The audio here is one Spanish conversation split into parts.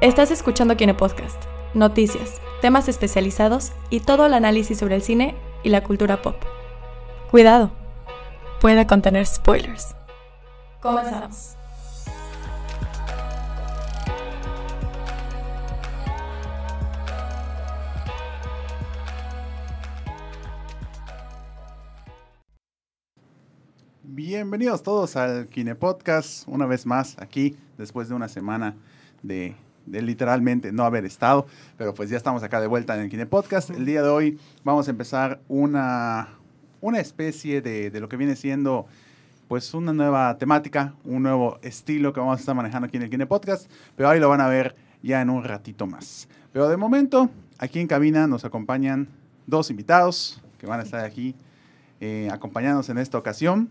Estás escuchando Kine Podcast, noticias, temas especializados y todo el análisis sobre el cine y la cultura pop. Cuidado, puede contener spoilers. Comenzamos. Bienvenidos todos al Kine Podcast, una vez más aquí, después de una semana de, literalmente no haber estado, pero pues ya estamos acá de vuelta en el Kine Podcast. El día de hoy vamos a empezar una, una especie de, de lo que viene siendo pues una nueva temática, un nuevo estilo que vamos a estar manejando aquí en el Kine Podcast, pero ahí lo van a ver ya en un ratito más. Pero de momento, aquí en cabina nos acompañan dos invitados que van a estar aquí eh, acompañándonos en esta ocasión.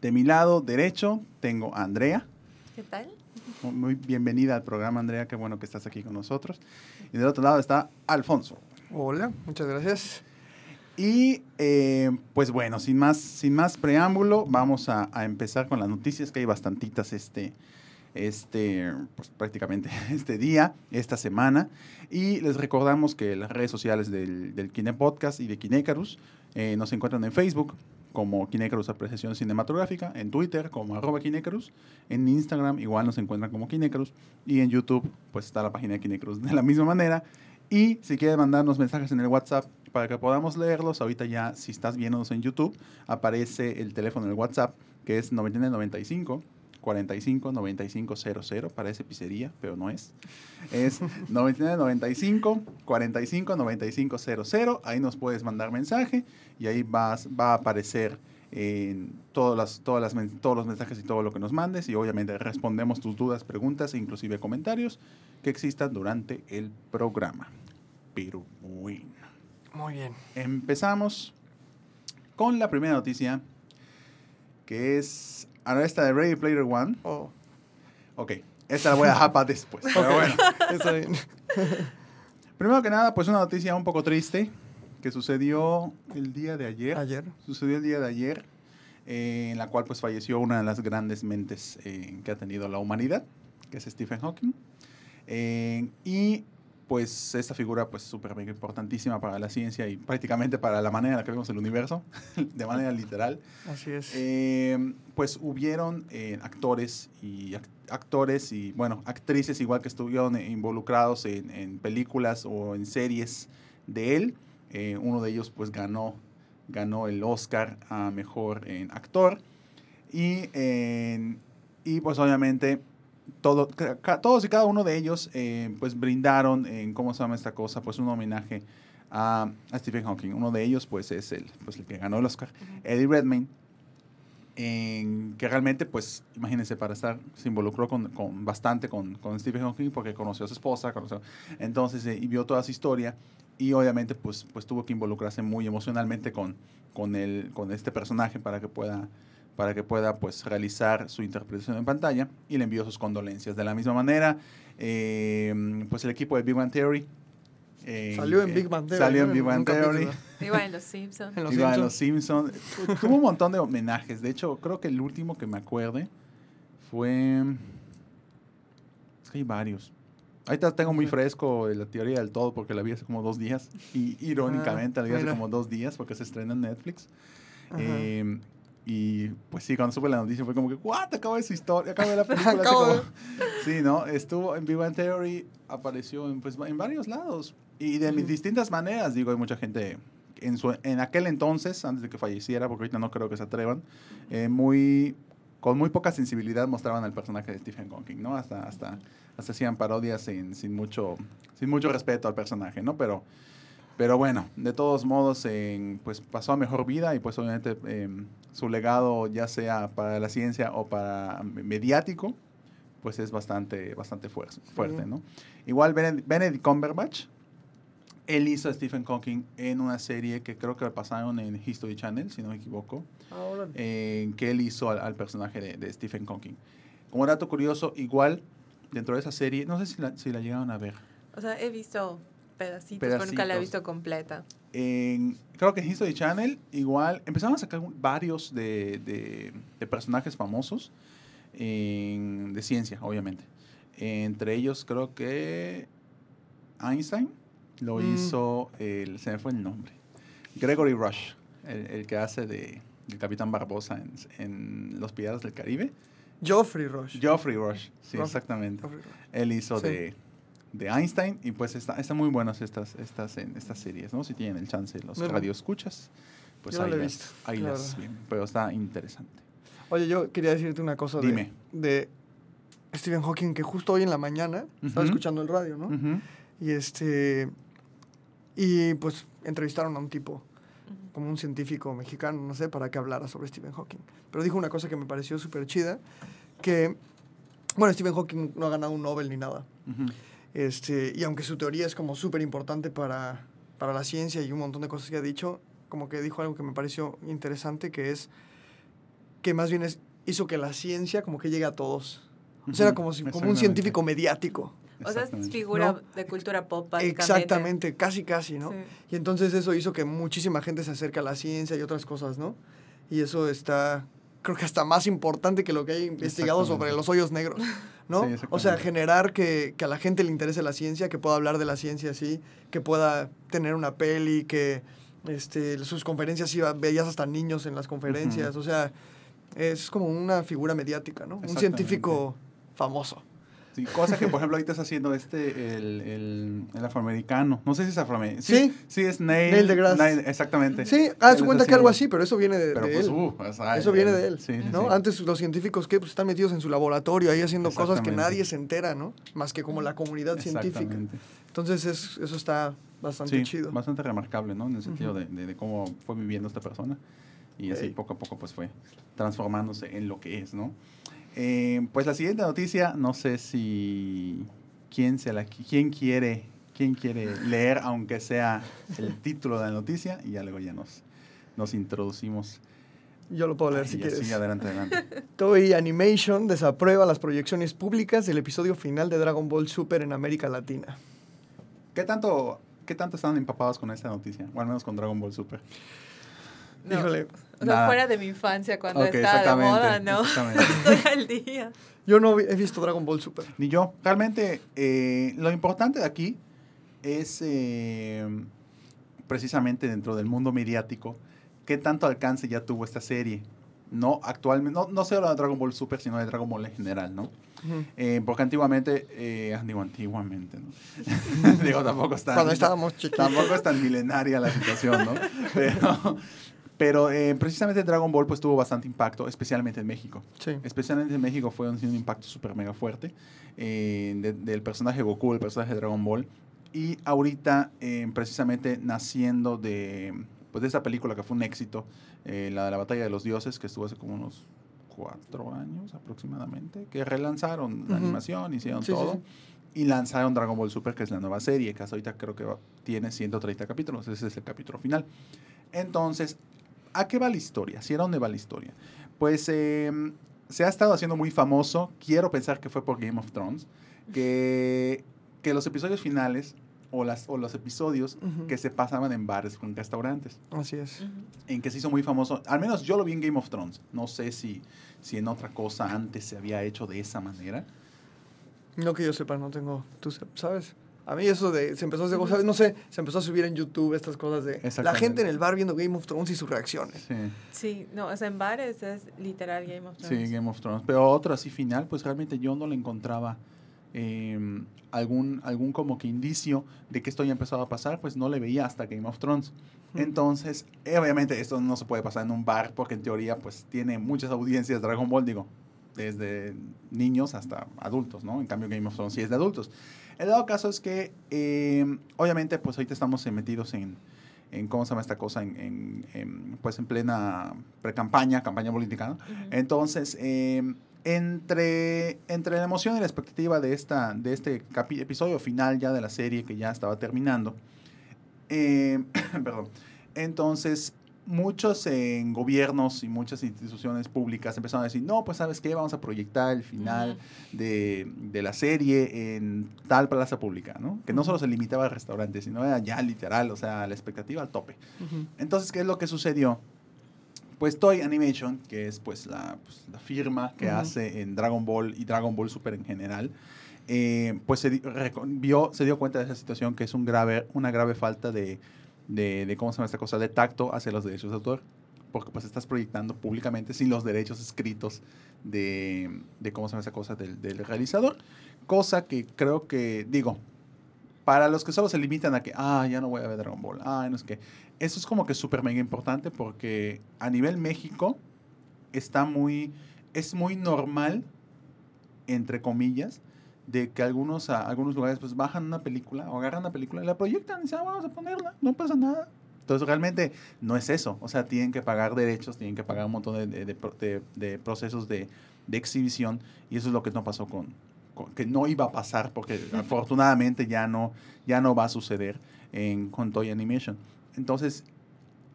De mi lado derecho tengo a Andrea. ¿Qué tal? Muy bienvenida al programa, Andrea. Qué bueno que estás aquí con nosotros. Y del otro lado está Alfonso. Hola, muchas gracias. Y eh, pues bueno, sin más, sin más preámbulo, vamos a, a, empezar con las noticias, que hay bastantitas este, este, pues prácticamente este día, esta semana. Y les recordamos que las redes sociales del, del Kine Podcast y de Kinecarus eh, nos encuentran en Facebook como Kinecarus Apreciación Cinematográfica, en Twitter como arroba en Instagram igual nos encuentran como Kinecarus y en YouTube pues está la página de Kinecarus de la misma manera. Y si quieren mandarnos mensajes en el WhatsApp para que podamos leerlos, ahorita ya si estás viéndonos en YouTube, aparece el teléfono del WhatsApp que es 9995 45 95 00, parece pizzería, pero no es. Es 99 95 45 95 00, ahí nos puedes mandar mensaje y ahí vas, va a aparecer en todas las, todas las, todos los mensajes y todo lo que nos mandes y obviamente respondemos tus dudas, preguntas e inclusive comentarios que existan durante el programa. Pero bueno. Muy bien. Empezamos con la primera noticia que es Ahora esta de Ready Player One. Oh. Ok, esta la voy a dejar para después. Pero bueno. Está bien. Primero que nada, pues una noticia un poco triste que sucedió el día de ayer. Ayer. Sucedió el día de ayer, eh, en la cual pues falleció una de las grandes mentes eh, que ha tenido la humanidad, que es Stephen Hawking. Eh, y pues esta figura pues súper importantísima para la ciencia y prácticamente para la manera en la que vemos el universo, de manera literal. Así es. Eh, pues hubieron eh, actores y act actores y bueno, actrices igual que estuvieron involucrados en, en películas o en series de él. Eh, uno de ellos pues ganó, ganó el Oscar a Mejor Actor. Y, y pues obviamente todo, todos y cada uno de ellos eh, pues brindaron en cómo se llama esta cosa pues un homenaje a, a, Stephen Hawking uno de ellos pues es el, pues, el que ganó el Oscar uh -huh. Eddie Redmayne en que realmente pues imagínense para estar se involucró con, con bastante con, con, Stephen Hawking porque conoció a su esposa conoció, entonces eh, y vio toda su historia y obviamente pues pues tuvo que involucrarse muy emocionalmente con con el con este personaje para que pueda para que pueda pues realizar su interpretación en pantalla y le envío sus condolencias. De la misma manera, eh, pues el equipo de Big Bang Theory eh, salió en Big Bang Theory. Salió en Big Bang Theory. Iba en Los Simpsons. En Los Iba Simpsons. en Los Simpsons. Tuvo un montón de homenajes. De hecho, creo que el último que me acuerde fue... Es que hay varios. Ahorita tengo muy fresco la teoría del todo porque la vi hace como dos días. Y irónicamente Ah, la vi hace mira. como dos días porque se estrena en Netflix. Eh, y pues sí, cuando supe la noticia fue como que, ¿what? Acabo de su historia, acabo de la película. Acabo de- Sí, ¿no? Estuvo en Bang Theory, apareció en, pues, en varios lados. Y de mis distintas maneras, digo, hay mucha gente en, su, en aquel entonces, antes de que falleciera, porque ahorita no creo que se atrevan, eh, muy, con muy poca sensibilidad mostraban al personaje de Stephen Hawking, ¿no? Hasta, hasta, hasta hacían parodias sin, sin, mucho, sin mucho respeto al personaje, ¿no? Pero, pero bueno, de todos modos, eh, pues pasó a mejor vida y pues obviamente eh, su legado, ya sea para la ciencia o para mediático, pues es bastante, bastante fuerte, fuerte, Sí. ¿no? Igual Benedict, Cumberbatch, él hizo a Stephen Hawking en una serie que creo que pasaron en History Channel, si no me equivoco, Ahora, en que él hizo al, al personaje de, de Stephen Hawking. Como dato curioso, igual dentro de esa serie, no sé si la, si la llegaron a ver, O sea, he visto pedacitos, pero nunca la he visto completa. en, creo que en History Channel, igual, empezaron a sacar varios de, de- de personajes famosos en- de ciencia, obviamente. Entre ellos creo que Einstein lo Mm. hizo, el, se me fue el nombre, Gregory Rush, el, el que hace de, el Capitán Barbosa en, en Los Piratas del Caribe. Joffrey Rush. Geoffrey Rush, sí, Rush. exactamente. Rush. Él hizo Sí. de, de Einstein y pues está- están muy buenas estas, estas, en, estas series, ¿no? Si tienen el chance, los No, no. radioescuchas, pues Yo no ahí, he las, visto, ahí la las ven, pero está interesante. Oye, yo quería decirte una cosa de, Dime. de Stephen Hawking, que justo hoy en la mañana estaba Ujú. escuchando el radio, ¿no? Ujú. Y este. Y pues entrevistaron a un tipo, como un científico mexicano, no sé, para que hablara sobre Stephen Hawking. Pero dijo una cosa que me pareció súper chida: que. Bueno, Stephen Hawking no ha ganado un Nobel ni nada. Ujú. Este, y aunque su teoría es como súper importante para, para la ciencia y un montón de cosas que ha dicho, como que dijo algo que me pareció interesante, que es que más bien es, hizo que la ciencia como que llegue a todos. O sea, era como, si, como un científico mediático. O sea, es Exactamente. figura ¿No? de cultura pop, básicamente. Exactamente, casi, casi, ¿no? Sí. Y entonces eso hizo que muchísima gente se acerque a la ciencia y otras cosas, ¿no? Y eso está, creo que hasta más importante que lo que hay investigado sobre los hoyos negros, ¿no? Sí, o sea, generar que, que a la gente le interese la ciencia, que pueda hablar de la ciencia así, que pueda tener una peli, que este, sus conferencias iba, veías hasta niños en las conferencias, o sea, es como una figura mediática, ¿no? Un científico famoso. Sí, cosa que, por ejemplo, ahorita está haciendo este, el, el, el afroamericano. No sé si es afroamericano. Sí. Sí, es Neil. Neil deGrasse. Neil, exactamente. Sí, haz está cuenta que algo así, pero eso viene de, Pero de pues, él. uh, Eso viene de él, Sí, ¿no? sí. Antes los científicos que pues, están metidos en su laboratorio ahí haciendo cosas que nadie se entera, ¿no? Más que como la comunidad científica. Entonces es, eso está bastante Sí, chido. bastante remarcable, ¿no? En el sentido de, de- de cómo fue viviendo esta persona. Y así Ey. poco a poco pues fue transformándose en lo que es, ¿no? Eh, pues la siguiente noticia, no sé si quién se la quién quiere quién quiere leer aunque sea el título de la noticia y ya luego ya nos nos introducimos. Yo lo puedo leer Ay, si quieres. Sí, adelante, adelante. Toei Animation desaprueba las proyecciones públicas del episodio final de Dragon Ball Super en América Latina. ¿Qué tanto qué tanto están empapados con esta noticia? O al menos con Dragon Ball Super. No. Híjole, O sea, Nada. fuera de mi infancia cuando estaba de moda, ¿no? exactamente. Estoy al día. yo no he visto Dragon Ball Super. Ni yo. Realmente, eh, lo importante de aquí es eh, precisamente dentro del mundo mediático qué tanto alcance ya tuvo esta serie. No actualmente, no, no solo de Dragon Ball Super, sino de Dragon Ball en general, ¿no? Eh, porque antiguamente, eh, digo antiguamente, ¿no? digo, tampoco está... Cuando estábamos chiquitos. Tampoco es tan milenaria la situación, ¿no? Pero, pero eh, precisamente Dragon Ball pues tuvo bastante impacto, especialmente en México. Sí. Especialmente en México fue un, un impacto súper mega fuerte eh, de- del personaje Goku, el personaje de Dragon Ball. Y ahorita, eh, precisamente naciendo de, pues, de esa película que fue un éxito, la de la Batalla de los Dioses, que estuvo hace como unos cuatro años aproximadamente, que relanzaron la animación, hicieron sí, todo. sí. Y lanzaron Dragon Ball Super, que es la nueva serie, que hasta ahorita creo que va- tiene 130 capítulos. Ese es el capítulo final. Entonces, ¿a qué va la historia? ¿Hacia dónde va la historia? Pues eh, se ha estado haciendo muy famoso, quiero pensar que fue por Game of Thrones, que, que los episodios finales o, las, o los episodios que se pasaban en bares o en restaurantes, Así es. En que se hizo muy famoso, al menos yo lo vi en Game of Thrones, no sé si, si en otra cosa antes se había hecho de esa manera. No que yo sepa, no tengo. ¿Tú sabes? A mí eso de. Se empezó a hacer, ¿sabes? No sé, se empezó a subir en YouTube estas cosas de. La gente en el bar viendo Game of Thrones y sus reacciones. Sí. Sí, no, o sea, en bares es literal Game of Thrones. Sí, Game of Thrones. Pero otro así final, pues realmente yo no le encontraba eh, algún, algún como que indicio de que esto ya empezaba a pasar, pues no le veía hasta Game of Thrones. Entonces, eh, obviamente esto no se puede pasar en un bar porque en teoría pues tiene muchas audiencias Dragon Ball, digo, desde niños hasta adultos, ¿no? En cambio Game of Thrones sí es de adultos. El dado caso es que, eh, obviamente, pues ahorita estamos metidos en, en, ¿cómo se llama esta cosa? En, en- en, pues en plena pre-campaña, campaña política, ¿no? Entonces, eh, entre, entre la emoción y la expectativa de, esta, de este episodio final ya de la serie que ya estaba terminando, eh, perdón, entonces muchos en gobiernos y muchas instituciones públicas empezaron a decir, no, pues sabes qué, vamos a proyectar el final de, de la serie en tal plaza pública, ¿no? Que no solo se limitaba al restaurante, sino era ya literal, o sea, la expectativa al tope. Entonces, ¿qué es lo que sucedió? pues Toy Animation, que es pues la, pues, la firma que Ujú. hace en Dragon Ball y Dragon Ball Super en general, eh, pues se, vio, se dio cuenta de esa situación que es un grave, una grave falta de, de, ¿cómo se llama esta cosa? De tacto hacia los derechos de autor. Porque pues estás proyectando públicamente sin los derechos escritos de, de ¿cómo se llama esa cosa? Del, realizador. Cosa que creo que, digo, para los que solo se limitan a que, ah, ya no voy a ver Dragon Ball, ah, no es que, eso es como que súper mega importante porque a nivel México está muy, es muy normal, entre comillas, de que algunos, a, algunos lugares pues bajan una película o agarran una película y la proyectan y dicen, ah, vamos a ponerla, no pasa nada. Entonces realmente no es eso, o sea, tienen que pagar derechos, tienen que pagar un montón de, de- de de- procesos de, de exhibición y eso es lo que no pasó con, con- que no iba a pasar porque afortunadamente ya no, ya no va a suceder en, con Toy Animation. Entonces,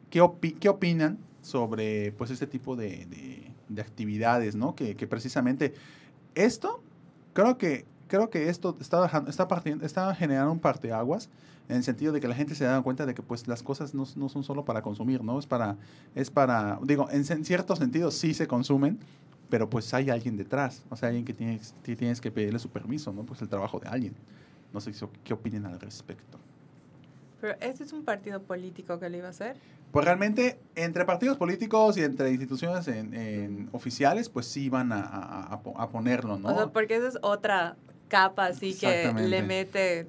¿qué, opi- qué opinan sobre pues este tipo de, de- de actividades, ¿no? Que, que precisamente esto, creo que, creo que esto está, está, partiendo, está generando un parteaguas en el sentido de que la gente se da cuenta de que pues las cosas no, no son solo para consumir, ¿no? Es para, es para, digo, en, en cierto sentido sí se consumen, pero pues hay alguien detrás, o sea, alguien que tienes, que tienes que pedirle su permiso, ¿no? Pues el trabajo de alguien. No sé qué opinan al respecto. Pero este es un partido político que lo iba a hacer. Pues realmente entre partidos políticos y entre instituciones en, en oficiales, pues sí van a, a- a ponerlo, ¿no? O sea, porque esa es otra capa así que le mete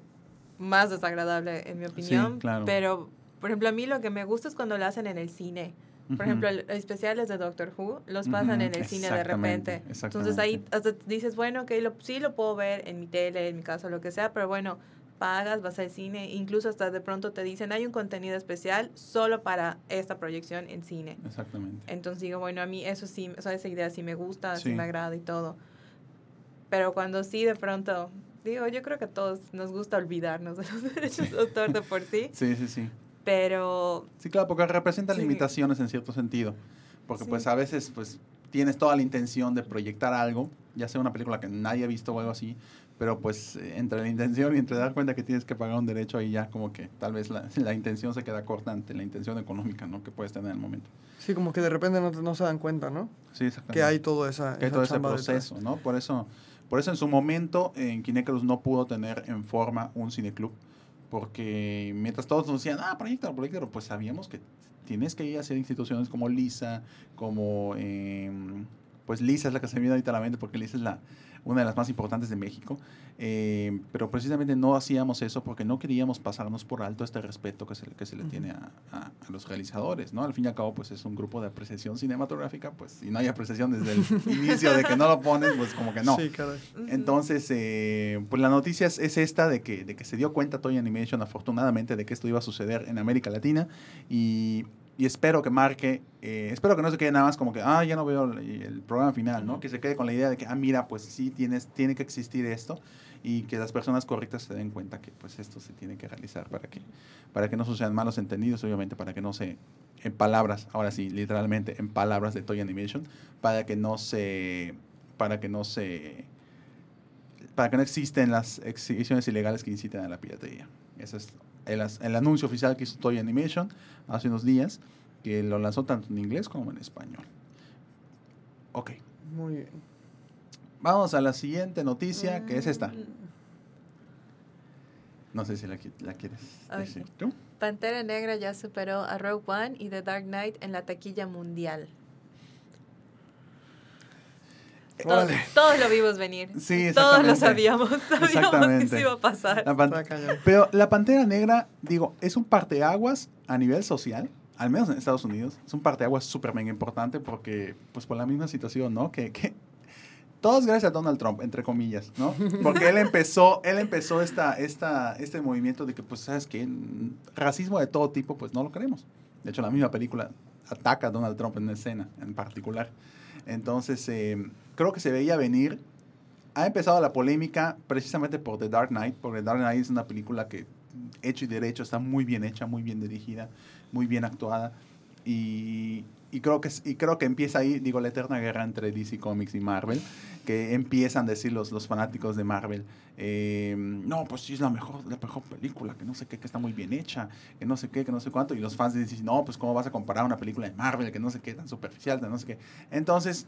más desagradable, en mi opinión. claro. Pero, por ejemplo, a mí lo que me gusta es cuando lo hacen en el cine. Por ejemplo, especiales de Doctor Who los pasan en el cine de repente. Entonces ahí hasta dices, bueno, que lo, sí lo puedo ver en mi tele, en mi casa, lo que sea, pero bueno, pagas, vas al cine, incluso hasta de pronto te dicen, hay un contenido especial solo para esta proyección en cine. Exactamente. Entonces digo, bueno, a mí eso sí, o sea, esa idea sí me gusta, sí. Sí. me agrada y todo. Pero cuando sí de pronto, digo, yo creo que a todos nos gusta olvidarnos de los derechos de autor de por sí, Sí, sí, sí. pero Sí, claro, porque representan Sí. limitaciones en cierto sentido. Porque Sí. pues a veces pues tienes toda la intención de proyectar algo, ya sea una película que nadie ha visto o algo así, pero pues eh, entre la intención y entre dar cuenta que tienes que pagar un derecho ahí ya como que tal vez la, la intención se queda corta ante la intención económica, ¿no? Que puedes tener en el momento. Sí, como que de repente no, no se dan cuenta, ¿no? Sí, exactamente. Que hay todo esa, que hay esa todo ese chamba detrás. proceso, ¿no? Por eso, por eso en su momento en Kinecruz no pudo tener en forma un cineclub, porque mientras todos nos decían, ah, proyectalo, proyectalo, pues sabíamos que tienes que ir a hacer instituciones como LISA, como, em, pues LISA es la que se me viene ahorita a la mente, porque LISA es la, una de las más importantes de México, em, pero precisamente no hacíamos eso porque no queríamos pasarnos por alto este respeto que se, que se le tiene a, a- a los realizadores, ¿no? Al fin y al cabo, pues es un grupo de apreciación cinematográfica, pues si no hay apreciación desde el inicio de que no lo pones, pues como que no. Sí, caray. Entonces, eh, pues la noticia es, es esta de que, de que se dio cuenta Toy Animation, afortunadamente, de que esto iba a suceder en América Latina y, y espero que marque, eh, espero que no se quede nada más como que, ah, ya no veo el, el programa final, ¿no? Que se quede con la idea de que, ah, mira, pues sí, tienes, tiene que existir esto y que las personas correctas se den cuenta que pues esto se tiene que realizar para que, para que no sucedan malos entendidos, obviamente, para que no se, en palabras, ahora sí, literalmente, en palabras de Toy Animation, para que no se, para que no se para que no existen las exhibiciones ilegales que inciten a la piratería. Ese es el, anuncio oficial que hizo Toy Animation hace unos días, que lo lanzó tanto en inglés como en español. Ok, Muy bien. vamos a la siguiente noticia, que es esta. Mm, No sé si la, qui- la quieres Ay. decir tú. Pantera Negra ya superó a Rogue One y The Dark Knight en la taquilla mundial. Todo- Órale. todos lo vimos venir. Sí, Todos lo sabíamos. Sabíamos que se iba a pasar. La. Pero la Pantera Negra, digo, es un parteaguas a nivel social, al menos en Estados Unidos. Es un parteaguas súper mega importante porque, pues por la misma situación, ¿no? Que, que todos gracias a Donald Trump, entre comillas, ¿no? Porque él empezó, él empezó esta, esta, este movimiento de que, pues, ¿sabes qué? Racismo de todo tipo, pues no lo queremos. De hecho, la misma película ataca a Donald Trump en una escena en particular. Entonces, eh, creo que se veía venir. Ha empezado la polémica precisamente por The Dark Knight, porque The Dark Knight es una película que, hecho y derecho, está muy bien hecha, muy bien dirigida, muy bien actuada. Y, y creo que y creo que empieza ahí, digo, la eterna guerra entre DC Comics y Marvel, que empiezan a decir los, los fanáticos de Marvel, eh, no, pues sí es la mejor, la mejor película, que no sé qué, que está muy bien hecha, que no sé qué, que no sé cuánto, y los fans dicen, no, pues cómo vas a comparar una película de Marvel, que no sé qué, tan superficial, tan no sé qué. Entonces,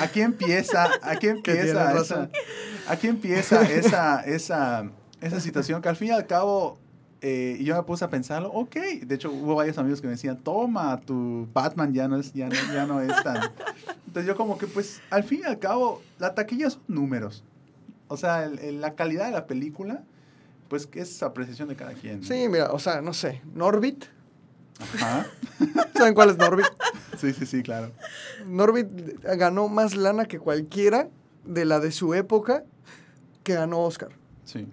aquí empieza, aquí empieza esa, aquí empieza esa, esa, esa situación que al fin y al cabo eh, y yo me puse a pensarlo, ok. De hecho, hubo varios amigos que me decían, toma, tu Batman ya no es, ya no, ya no es tan... Entonces yo como que, pues, al fin y al cabo, la taquilla son números. O sea, el, la calidad de la película, pues, es apreciación de cada quien. Sí, mira, o sea, no sé, Norbit. Ajá. ¿Saben cuál es Norbit? Sí, sí, sí, claro. Norbit ganó más lana que cualquiera de la de su época que ganó Oscar. Sí.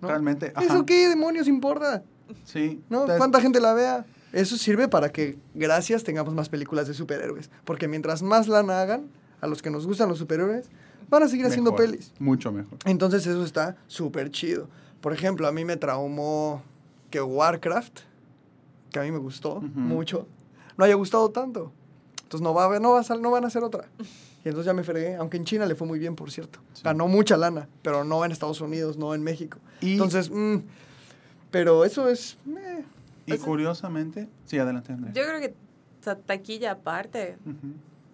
Realmente. ¿Eso qué demonios importa? Sí. ¿No? ¿Cuánta gente la vea? Eso sirve para que, gracias, tengamos más películas de superhéroes. Porque mientras más lana hagan, a los que nos gustan los superhéroes, van a seguir haciendo pelis. Mucho mejor. Entonces eso está súper chido. Por ejemplo, a mí me traumó que Warcraft, que a mí me gustó mucho, no haya gustado tanto. Entonces no, va a, no, va a, no van a hacer otra. Y entonces ya me fregué, aunque en China le fue muy bien, por cierto. Ganó mucha lana, pero no en Estados Unidos, no en México. entonces, mm, pero eso es... y curiosamente, sí, adelante, Andrea. Yo creo que taquilla aparte,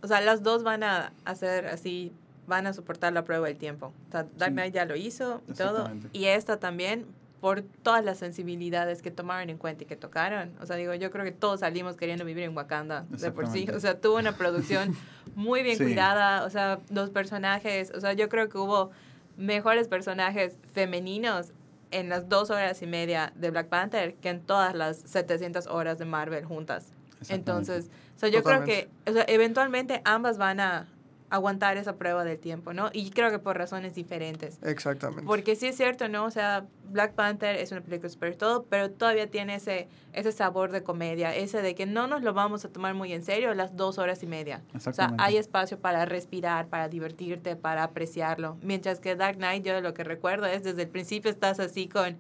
o sea, las dos van a hacer así, van a soportar la prueba del tiempo. O sea, Dark Knight ya lo hizo y todo. Y esta también, por todas las sensibilidades que tomaron en cuenta y que tocaron. O sea, digo, yo creo que todos salimos queriendo vivir en Wakanda de por sí. O sea, tuvo una producción muy bien cuidada. O sea, los personajes, o sea, yo creo que hubo mejores personajes femeninos en las dos horas y media de Black Panther que en todas las 700 horas de Marvel juntas. Entonces, o sea, yo creo que o sea, eventualmente ambas van a, aguantar esa prueba del tiempo, ¿no? Y creo que por razones diferentes. Exactamente. Porque sí es cierto, ¿no? O sea, Black Panther es una película super todo, pero todavía tiene ese, ese sabor de comedia, ese de que no nos lo vamos a tomar muy en serio las dos horas y media. O sea, hay espacio para respirar, para divertirte, para apreciarlo. Mientras que Dark Knight, yo lo que recuerdo es desde el principio estás así con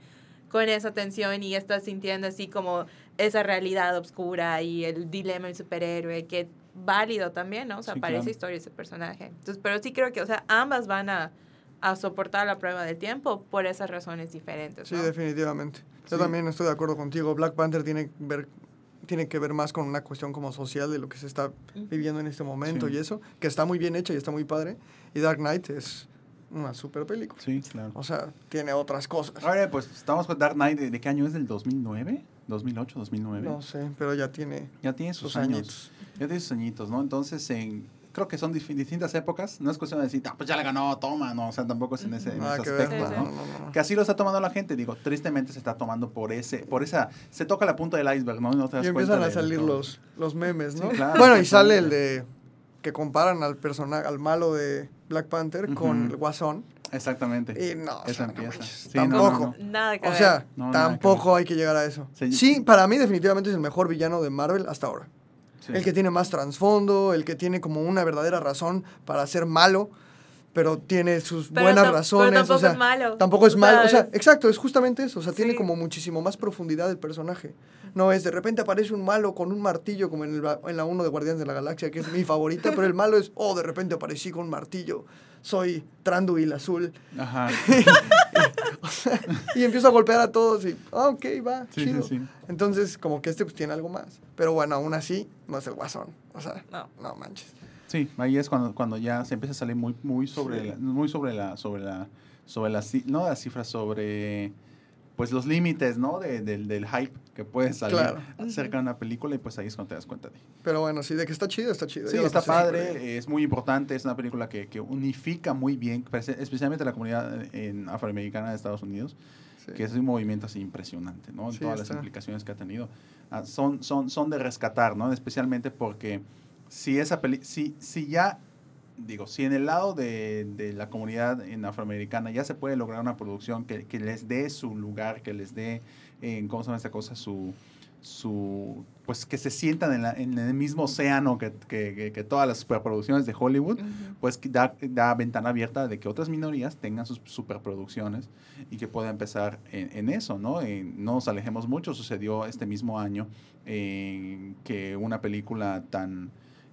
con esa tensión y estás sintiendo así como esa realidad oscura y el dilema del superhéroe que válido también, ¿no? O sea, para esa historia, ese personaje. Entonces, pero sí creo que, o sea, ambas van a, a soportar la prueba del tiempo por esas razones diferentes. Sí, definitivamente. Yo también estoy de acuerdo contigo. Black Panther tiene, ver, tiene que ver más con una cuestión como social de lo que se está viviendo en este momento y eso, que está muy bien hecha y está muy padre. Y Dark Knight es una super película. Sí, claro. O sea, tiene otras cosas. Ahora, pues estamos con Dark Knight. ¿De, qué año es? ¿Del 2009? ¿2008, 2009? No sé, pero ya tiene... Ya tiene sus, años. Ya tiene sus añitos, ¿no? Entonces, en, creo que son distintas épocas. No es cuestión de decir, ah, pues ya le ganó, toma, no. O sea, tampoco es en ese, aspecto, ¿no? Que así lo está tomando la gente. Digo, tristemente se está tomando por ese, por esa, se toca la punta del iceberg, ¿no? y empiezan a salir los, los memes, ¿no? bueno, y sale el de que comparan al personaje, al malo de Black Panther con el Guasón. Exactamente. Y no, tampoco. nada que o sea, tampoco hay que llegar a eso. Sí, para mí definitivamente es el mejor villano de Marvel hasta ahora. El que tiene más trasfondo, el que tiene como una verdadera razón para ser malo, pero tiene sus buenas razones. tampoco o sea, es malo. Tampoco es malo. O sea, exacto, es justamente eso. O sea, tiene como muchísimo más profundidad el personaje. No es de repente aparece un malo con un martillo, como en, el, en la 1 de Guardianes de la Galaxia, que es mi favorita, pero el malo es, oh, de repente aparecí con un martillo soy Tranduil azul. Ajá. y empiezo a golpear a todos y, ah, ok, va, chido. Entonces, como que este pues tiene algo más. Pero bueno, aún así, no es el guasón. O sea, no, no manches. Sí, ahí es cuando, cuando ya se empieza a salir muy, muy sobre la, muy sobre la, sobre la, sobre la, no la cifra, sobre pues los límites, ¿no? De, del hype que puede salir acerca de una película y pues ahí es cuando te das cuenta de. Pero bueno, sí, de que está chido, está chido. Sí, está padre, es muy importante, es una película que, que, unifica muy bien, especialmente la comunidad en afroamericana de Estados Unidos, que es un movimiento así impresionante, ¿no? Todas las implicaciones que ha tenido. Ah, son, son, son de rescatar, ¿no? Especialmente porque si esa peli si, si ya digo, si en el lado de, de, la comunidad en afroamericana ya se puede lograr una producción que, que les dé su lugar, que les dé, en ¿cómo se llama esta cosa? Su, su pues que se sientan en, la- en el mismo océano que, que- que- todas las superproducciones de Hollywood, pues da, da ventana abierta de que otras minorías tengan sus superproducciones y que pueda empezar en, en eso, ¿no? Eh, no nos alejemos mucho, sucedió este mismo año eh, que una película tan...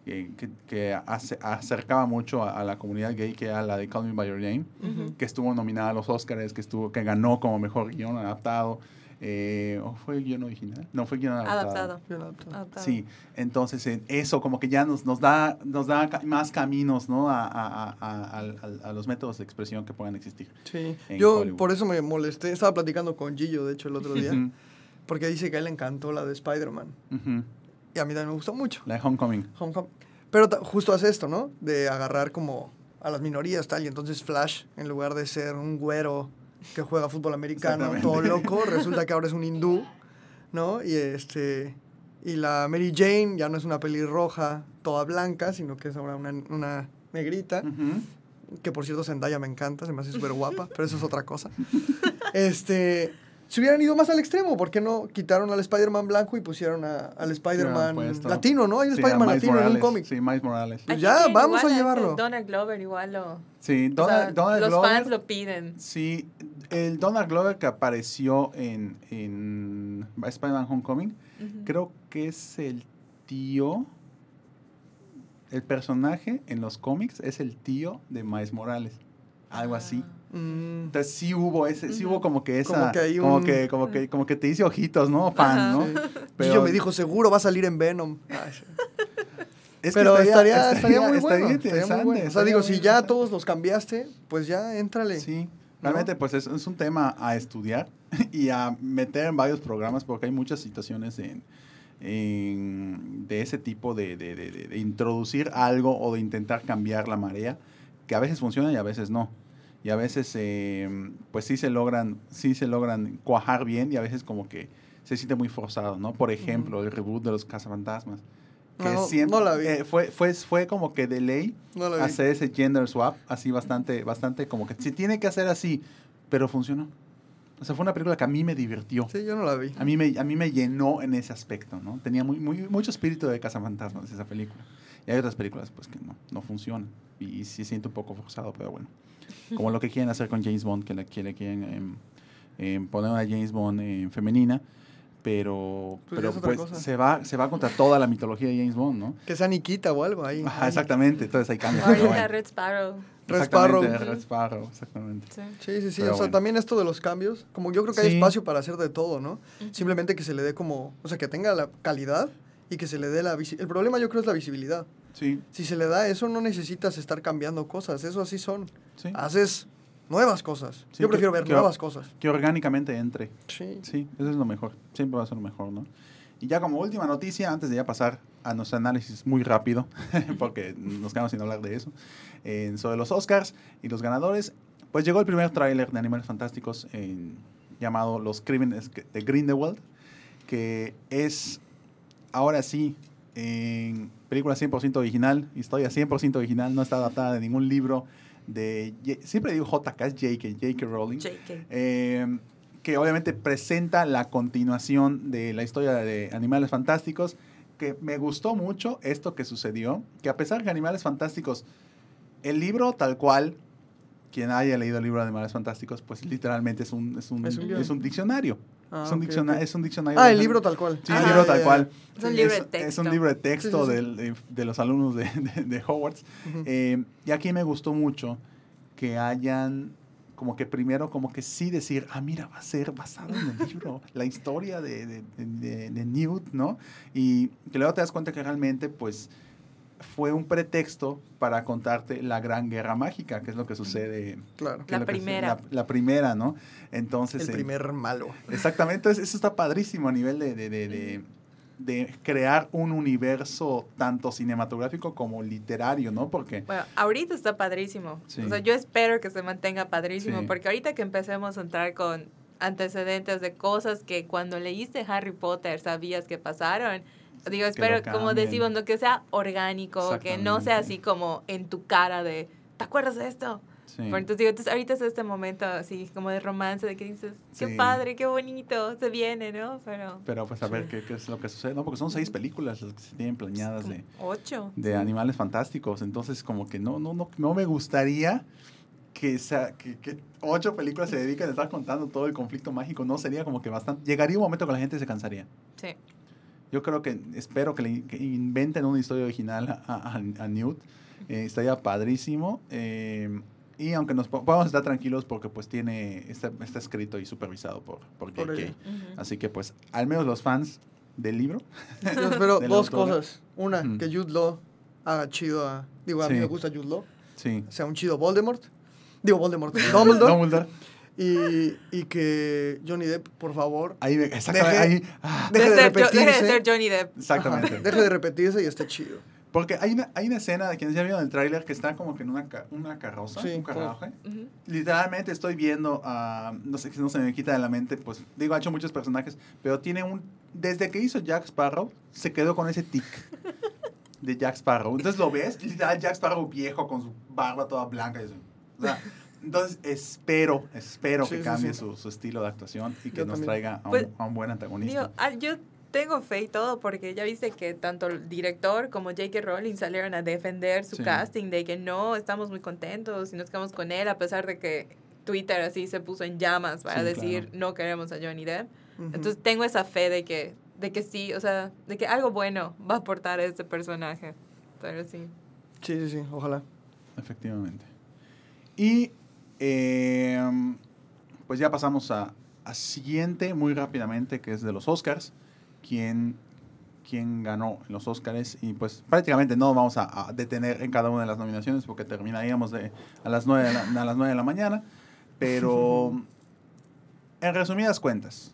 eh, que, que ace- acercaba mucho a, a la comunidad gay que era la de Call Me By Your Name, Ujú. que estuvo nominada a los Oscars, que estuvo que ganó como mejor guion adaptado. Eh, ¿o ¿Fue el guion original? No, fue guion adaptado. Adaptado. Adaptado. Sí, entonces en eso como que ya nos, nos da, nos da más caminos ¿no? a, a- a- a- a- a los métodos de expresión que puedan existir. Sí, yo Hollywood. por eso me molesté. Estaba platicando con Gillo, de hecho, el otro día, Ujú, porque dice que a él le encantó la de Spider-Man. ujú. Y a mí también me gustó mucho. La de Homecoming. Homecoming. Pero justo hace esto, ¿no? De agarrar como a las minorías, tal. Y entonces Flash, en lugar de ser un güero que juega fútbol americano, todo loco, resulta que ahora es un hindú, ¿no? Y este. Y la Mary Jane ya no es una pelirroja toda blanca, sino que es ahora una, una negrita. Que por cierto Zendaya me encanta, se me hace súper guapa, pero eso es otra cosa. Este, se hubieran ido más al extremo, ¿por qué no quitaron al Spider-Man blanco y pusieron a- al Spider-Man latino, ¿no? Hay un Sí, Spider-Man latino en un cómic. Sí, Miles Morales. Pues ya, vamos igual a llevarlo. Donald Glover igual lo... Sí, o Donald, sea, Donald los Glover. fans lo piden. Sí, el Donald Glover que apareció en, en Spider-Man Homecoming, creo que es el tío. El personaje en los cómics es el tío de Miles Morales. Algo así. Ah. Entonces sí hubo ese, sí hubo como que esa, Como que hay como que, como que, como que te dice ojitos, ¿no? Fan, Ajá. ¿no? sí. Pero- Gillo me dijo, seguro va a salir en Venom. Ay, sí. Es que pero estaría, estaría, muy estaría bueno. estaría muy bueno. O sea, digo, si ya todos los cambiaste, pues ya éntrale. Sí, realmente pues es, es un tema a estudiar y a meter en varios programas porque hay muchas situaciones en, en- de ese tipo de, de- de- de- de introducir algo o de intentar cambiar la marea que a veces funciona y a veces no. Y a veces eh, pues sí se logran, sí se logran cuajar bien y a veces como que se siente muy forzado, ¿no? Por ejemplo, el reboot de los cazafantasmas. Que No, siempre no la vi. eh, fue, fue, fue como que de ley No hacer ese gender swap, así bastante, bastante como que se tiene que hacer así, pero funcionó. O sea, fue una película que a mí me divirtió. Sí, yo no la vi. A mí me, a mí me llenó en ese aspecto, ¿no? Tenía muy, muy, mucho espíritu de cazafantasmas esa película. Y hay otras películas, pues, que no, no funcionan. Y, y sí siento un poco forzado, pero bueno. Como lo que quieren hacer con James Bond, que le, que le quieren em, em, poner una James Bond em, femenina, pero, Pues pero pues, cosa. se, va, se va contra toda la mitología de James Bond, ¿no? Que sea Nikita o algo ahí. Ajá, exactamente, entonces hay cambios. pero Ahorita bueno. Red Sparrow. Red Sparrow. Red Sparrow, exactamente. Sí. Sí, sí, o sea, bueno. también esto de los cambios, como yo creo que hay Sí. espacio para hacer de todo, ¿no? Simplemente que se le dé como, o sea, que tenga la calidad y que se le dé la visibilidad. El problema yo creo es la visibilidad. Sí, Si se le da eso, no necesitas estar cambiando cosas, eso así son. sí. Haces nuevas cosas. Sí, yo que- prefiero ver que- nuevas cosas. Que orgánicamente entre. Sí. Sí, eso es lo mejor. Siempre va a ser lo mejor, ¿no? Y ya como última noticia, antes de ya pasar a nuestro análisis muy rápido, porque nos quedamos sin hablar de eso, eh, sobre los Oscars y los ganadores, pues llegó el primer tráiler de Animales Fantásticos llamado Los Crímenes de Grindelwald, que es ahora sí en película 100% original, historia 100% original, no está adaptada de ningún libro de... Siempre digo JK, es J.K. J.K. Rowling. JK. Eh, que obviamente presenta la continuación de la historia de Animales Fantásticos, que me gustó mucho esto que sucedió, que a pesar que Animales Fantásticos, el libro tal cual, quien haya leído el libro de Animales Fantásticos, pues literalmente es un, es un, Es un guion. es un diccionario. Ah, es, un es diccionario. Ah, el libro tal cual. Sí, Ah, el libro ya, tal cual. Es un libro de Es texto. un libro de texto Sí, sí, sí. del- De, de los alumnos de, de, de Hogwarts. Eh, y aquí me gustó mucho que hayan como que primero como que sí decir, ah, mira, va a ser basado en el libro, la historia de, de, de- de- de Newt, ¿no? Y que luego te das cuenta que realmente, pues, fue un pretexto para contarte la gran guerra mágica, que es lo que sucede. Claro. que La primera. la, la primera, ¿no? Entonces... El eh, primer malo. Exactamente, entonces eso está padrísimo a nivel de, de, de, de- de crear un universo tanto cinematográfico como literario, ¿no? Porque Bueno, ahorita está padrísimo. Sí. O sea, yo espero que se mantenga padrísimo, Sí. porque ahorita que empecemos a entrar con antecedentes de cosas que cuando leíste Harry Potter sabías que pasaron, digo, espero, como decimos, no que sea orgánico, que no sea así como en tu cara de, ¿te acuerdas de esto? Sí. Por entonces digo, entonces ahorita es este momento así como de romance, de que dices, qué Sí. padre, qué bonito, se viene, ¿no? Pero Pero pues a ver qué, qué es lo que sucede. No, porque son seis películas las que se tienen planeadas de, ocho. de animales fantásticos. Entonces, como que no, no, no, no me gustaría que, sea, que, que ocho películas se dediquen a estar contando todo el conflicto mágico. No sería como que bastante. Llegaría un momento que la gente se cansaría. Sí. Yo creo que, espero que, le, que inventen una historia original a, a, a Newt. Eh, estaría padrísimo. Eh, y aunque nos po- podamos estar tranquilos porque pues tiene, está, está escrito y supervisado por, por Por JK. ella. Ujú. Así que pues, al menos los fans del libro. Yo espero de dos autora. cosas. Una, Ujú. que Jude Law haga chido a... Digo, a mí Sí. me gusta Jude Law. Sí. Sea un chido Voldemort. Digo, Voldemort. Dumbledore. Dumbledore. Y, y que Johnny Depp, por favor, Ahí, exactamente, Deje- ahí, ah, deje de ser, Jo- deje de repetirse. ser Johnny Depp. exactamente. Ajá, deje de repetirse y esté chido. Porque hay una, hay una escena de quienes ya vieron el tráiler que está como que en una, una carroza, Sí, un carruaje. Ujú. Literalmente estoy viendo a, no sé si no se me quita de la mente, pues digo, ha hecho muchos personajes, pero tiene un, desde que hizo Jack Sparrow, se quedó con ese tic de Jack Sparrow. Entonces lo ves, literal Jack Sparrow viejo con su barba toda blanca y eso. O sea, entonces espero, espero Sí, que cambie sí. Su, su estilo de actuación y que Yo nos también. traiga a un, Pues, a un buen antagonista. Digo, ah, yo tengo fe y todo porque ya viste que tanto el director como J.K. Rowling salieron a defender su Sí. casting de que no, estamos muy contentos y nos quedamos con él a pesar de que Twitter así se puso en llamas para Sí, decir claro. no queremos a Johnny Depp. Ujú. Entonces tengo esa fe de que, de que sí, o sea, de que algo bueno va a aportar a este personaje. Pero sí. Sí, sí, sí, ojalá. Efectivamente. Y eh, pues ya pasamos a, a siguiente muy rápidamente, que es de los Oscars. ¿Quién, quién ganó en los Oscars? Y pues prácticamente no vamos a, a detener en cada una de las nominaciones porque terminaríamos de, a, las 9 de la, a las 9 de la mañana. Pero en resumidas cuentas,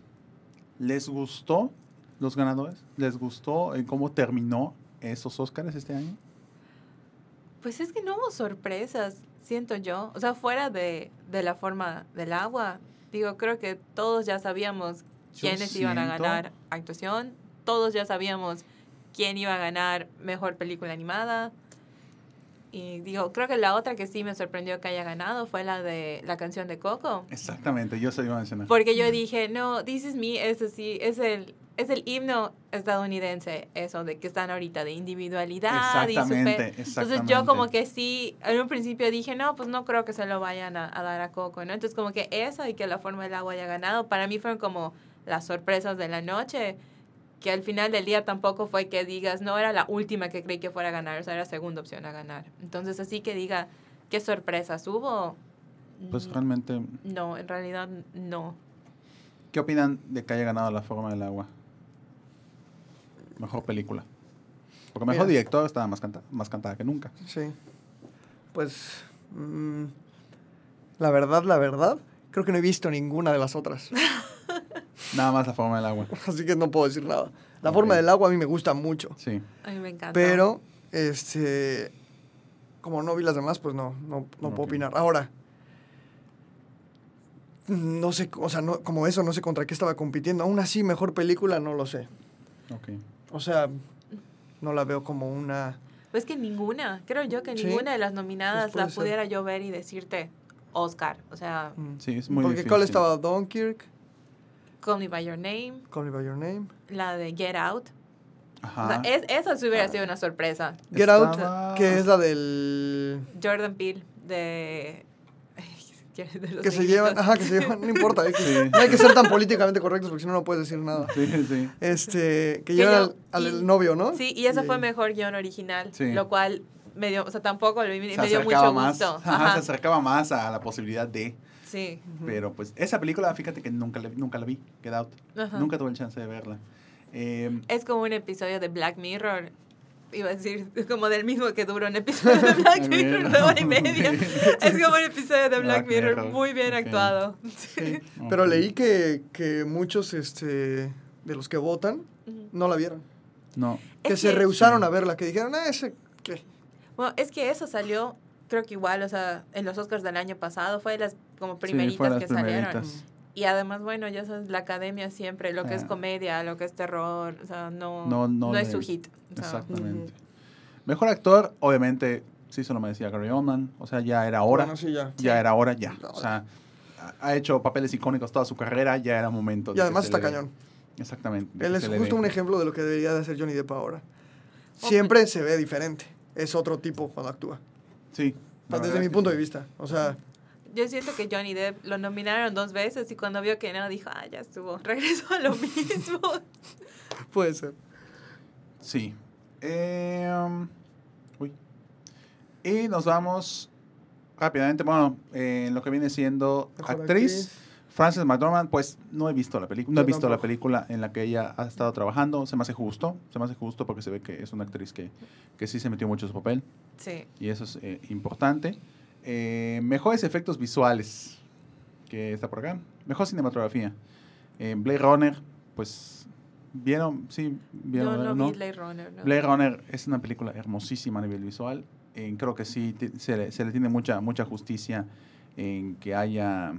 ¿les gustó los ganadores? ¿Les gustó eh, cómo terminó esos Oscars este año? Pues es que no hubo sorpresas, siento yo. O sea, fuera de, de la forma del agua, digo, creo que todos ya sabíamos quiénes iban a ganar actuación, todos ya sabíamos quién iba a ganar mejor película animada. Y digo, creo que la otra que sí me sorprendió que haya ganado fue la de la canción de Coco. Exactamente, yo se iba a mencionar. Porque yo dije, no, This Is Me, es así, es el, es el himno estadounidense, eso de que están ahorita, de individualidad y super... Exactamente, Entonces exactamente. yo como que sí, en un principio dije, no, pues no creo que se lo vayan a, a dar a Coco, ¿no? Entonces como que eso y que la forma del agua haya ganado, para mí fueron como las sorpresas de la noche, que al final del día tampoco fue que digas, no era la última que creí que fuera a ganar, o sea, era segunda opción a ganar. Entonces así que diga, ¿qué sorpresas hubo? Pues Mm, realmente, No, en realidad no. ¿qué opinan de que haya ganado La Forma del Agua? Mejor película. Porque mejor Mira. director estaba más, canta más cantada que nunca. Sí. Pues. mm, la verdad, la verdad, creo que no he visto ninguna de las otras. Nada más La Forma del Agua. Así que no puedo decir nada. La forma del agua a mí me gusta mucho. Sí. A mí me encanta. Pero, este. Como no vi las demás, pues no, no, no puedo opinar. Ahora. No sé, o sea, no, como eso, no sé contra qué estaba compitiendo. Aún así, mejor película, no lo sé. Ok. O sea, no la veo como una. Pues que ninguna, creo yo que Sí, ninguna de las nominadas pues la ser. pudiera yo ver y decirte Oscar. O sea, mm. Sí, es muy Porque difícil. ¿cuál estaba? Dunkirk, Call Me By Your Name, Call Me By Your Name. la de Get Out. O Ajá. sea, es, esa sí hubiera sido una sorpresa. Get Out, que es la del. Jordan Peele de... de los Que se llevan. Ajá, que se llevan. No importa, hay que- Sí. no hay que ser tan políticamente correctos porque si no, no puedes decir nada. Sí, sí. Este, que Que llevan yo- al, al y- novio, ¿no? Sí, y esa Y- fue mejor guion original, Sí. lo cual me dio, o sea, tampoco lo vi, Se me dio mucho más, gusto. ajá, Ajá, se acercaba más a la posibilidad de. sí. Pero pues esa película, fíjate que nunca la, nunca la vi, Get Out. Ajá. Nunca tuve el chance de verla. Eh, Es como un episodio de Black Mirror. Iba a decir, como del mismo que dura un episodio de Black Mirror, de hora y media. Es como un episodio de Black, Black Mirror, Mirror, muy bien actuado. Sí, Pero leí que, que muchos este, de los que votan no la vieron. No. Que Es se que- rehusaron Sí. a verla, que dijeron, ah, ese, ¿qué? Bueno, es que eso salió, creo que igual, o sea, en los Oscars del año pasado, fue de las como Sí, primeritas fue las que salieron. Y además, bueno, ya sabes, la academia siempre, lo que es Ah. comedia, lo que es terror, o sea, no, No, no, no es su hit. o sea, Exactamente. Mejor actor, obviamente, sí se lo merecía Gary Oldman. O sea, ya era hora. Bueno, sí, ya. Ya era hora, ya. O sea, ha- hecho papeles icónicos toda su carrera, ya era momento. Y además está cañón. Exactamente. Él es justo un ejemplo de lo que debería de hacer Johnny Depp ahora. Siempre se ve diferente. Es otro tipo cuando actúa. Sí. Desde mi es punto sí. de vista. O sea, Yo siento que Johnny Depp lo nominaron dos veces y cuando vio que no, dijo, ah, ya estuvo, regresó a lo mismo. puede ser. Sí. Em, uy. Y nos vamos rápidamente, bueno, eh, en lo que viene siendo Mejor actriz. Frances McDormand, pues no he visto la película, no he visto la película en la que ella ha estado trabajando, se me hace justo, se me hace justo porque se ve que es una actriz que, que sí se metió mucho en su papel Sí. y eso es eh, importante. Eh, mejores efectos visuales, que está por acá. Mejor cinematografía. Eh, Blade Runner, pues, ¿vieron? Sí, ¿vieron? Yo no, ¿no? vi Blade Runner. No. Blade Runner es una película hermosísima a nivel visual. Eh, creo que sí se le, se le tiene mucha, mucha justicia en que haya,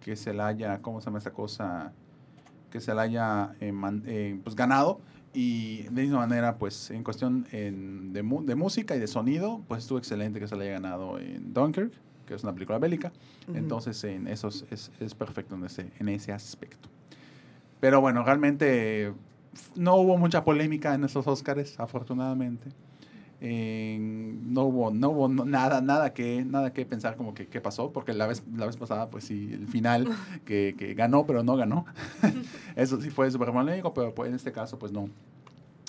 que se la haya, ¿cómo se llama esta cosa? Que se la haya eh, man- eh, pues ganado. Y de misma manera, pues en cuestión en- de, de música y de sonido, pues estuvo excelente que se la haya ganado en Dunkirk, que es una película bélica. Entonces, en eso es, es- es perfecto en ese, en ese aspecto. Pero bueno, realmente no hubo mucha polémica en esos Oscars, afortunadamente. No hubo, no hubo no- nada, nada que, nada que pensar como que qué pasó, porque la vez, la vez pasada, pues sí, el final que, que ganó, pero no ganó. Eso sí fue súper polémico, pero pues, en este caso, pues no,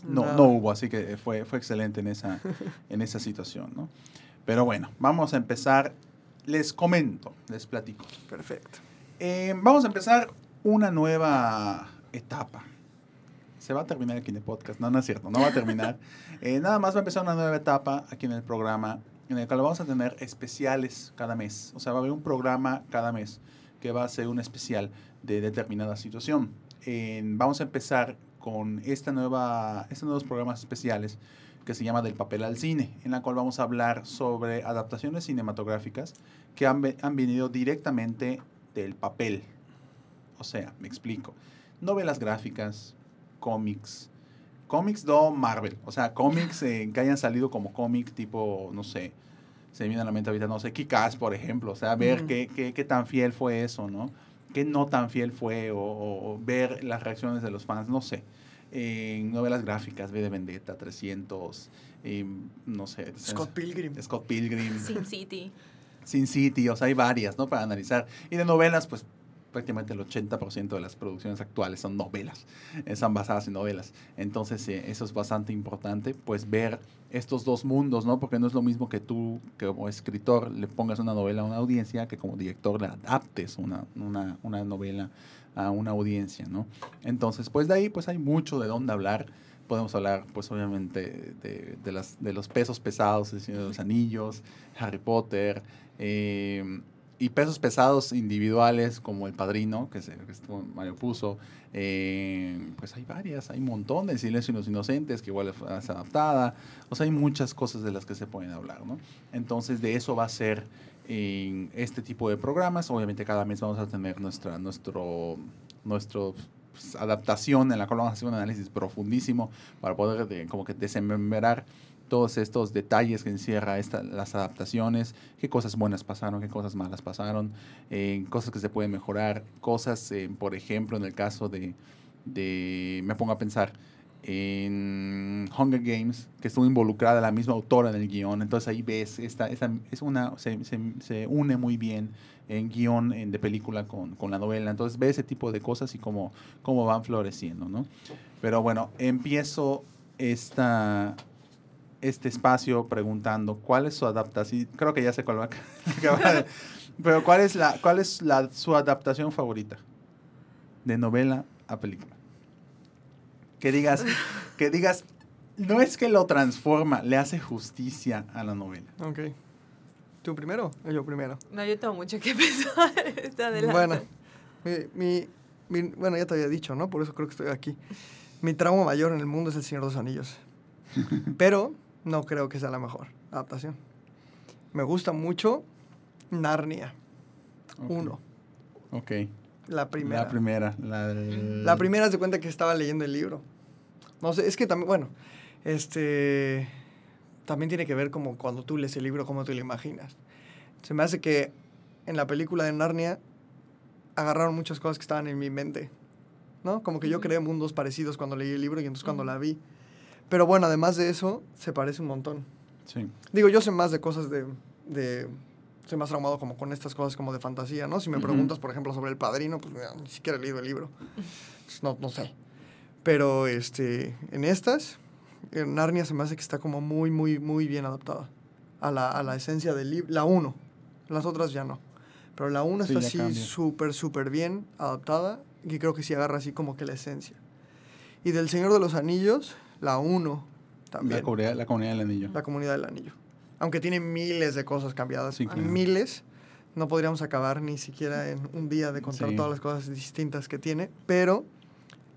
no, no hubo, así que fue, fue excelente en esa, en esa situación, ¿no? Pero bueno, vamos a empezar. Les comento, les platico. Perfecto. Eh, vamos a empezar una nueva etapa. Se va a terminar el podcast. No, no es cierto, no va a terminar. Eh, nada más va a empezar una nueva etapa aquí en el programa en el cual vamos a tener especiales cada mes. O sea, va a haber un programa cada mes que va a ser un especial de determinada situación. Eh, vamos a empezar con esta nueva, estos nuevos programas especiales que se llama Del papel al cine, en la cual vamos a hablar sobre adaptaciones cinematográficas que han, han venido directamente del papel. O sea, me explico. Novelas gráficas, cómics, cómics do Marvel, o sea, cómics eh, que hayan salido como cómic tipo, no sé, se me viene a la mente ahorita, no sé, Kikas, por ejemplo, o sea, ver qué, qué, qué tan fiel fue eso, ¿no? Qué no tan fiel fue, o, ver las reacciones de los fans, no sé. En novelas gráficas, V de Vendetta, 300, eh, no sé. Scott Pilgrim. Scott Pilgrim. Sin City. Sin City, o sea, hay varias, ¿no? Para analizar. Y de novelas, pues prácticamente el 80% de las producciones actuales son novelas, están basadas en novelas. Entonces, eh, eso es bastante importante, pues ver estos dos mundos, ¿no? Porque no es lo mismo que tú, que como escritor, le pongas una novela a una audiencia, que como director le adaptes una, una, una novela a una audiencia, ¿no? Entonces, pues de ahí, pues hay mucho de dónde hablar. Podemos hablar, pues obviamente, de, de las, de los pesos pesados, de los Anillos, Harry Potter, eh, y pesos pesados individuales como El Padrino, que, se, que estuvo Mario puso. eh, pues hay varias, hay un montón. El Silencio de los Inocentes, que igual es adaptada. O sea, hay muchas cosas de las que se pueden hablar, ¿no? Entonces, de eso va a ser en este tipo de programas. Obviamente, cada mes vamos a tener nuestra, nuestro, nuestro pues, adaptación en la cual vamos a hacer un análisis profundísimo para poder de- como que desmembrar todos estos detalles que encierra esta, las adaptaciones, qué cosas buenas pasaron, qué cosas malas pasaron, eh, cosas que se pueden mejorar, cosas, eh, por ejemplo, en el caso de, de, me pongo a pensar, en Hunger Games, que estuvo involucrada la misma autora en el guion, entonces ahí ves, esta, esta es una, se, se, se une muy bien en guion en, de película con, con la novela, entonces ves ese tipo de cosas y cómo, cómo van floreciendo, ¿no? Pero bueno, empiezo esta, este espacio preguntando cuál es su adaptación. Creo que ya sé cuál va a acabar. Pero ¿cuál es, la, cuál es la, su adaptación favorita de novela a película? Que digas, que digas, no es que lo transforma, le hace justicia a la novela. Ok. ¿Tú primero o yo primero? No, yo tengo mucho que pensar. Está. Bueno, mi, mi- mi- bueno, ya te había dicho, ¿no? Por eso creo que estoy aquí. Mi trauma mayor en el mundo es El Señor de los Anillos. Pero no creo que sea la mejor adaptación. Me gusta mucho Narnia. 1, Ok. la primera. La primera. La, del- La primera se cuenta que estaba leyendo el libro. No sé, es que también, bueno, este... también tiene que ver como cuando tú lees el libro, cómo tú lo imaginas. Se me hace que en la película de Narnia agarraron muchas cosas que estaban en mi mente, ¿no? Como que yo creé mundos parecidos cuando leí el libro y entonces cuando la vi. Pero bueno, además de eso, se parece un montón. Sí. Digo, yo sé más de cosas de, de soy más traumado como con estas cosas como de fantasía, ¿no? Si me preguntas, por ejemplo, sobre El Padrino, pues mira, ni siquiera he leído el libro. Pues, no, no sé. Pero este, en estas, en Narnia se me hace que está como muy, muy, muy bien adaptada a la, a la esencia del libro. La 1. Las otras ya no. Pero la 1 Sí, está así súper, súper bien adaptada y creo que sí agarra así como que la esencia. Y del Señor de los Anillos, la 1 también. La comunidad, la comunidad del anillo. La comunidad del anillo. Aunque tiene miles de cosas cambiadas, Sí, claro. miles, no podríamos acabar ni siquiera en un día de contar Sí. todas las cosas distintas que tiene, pero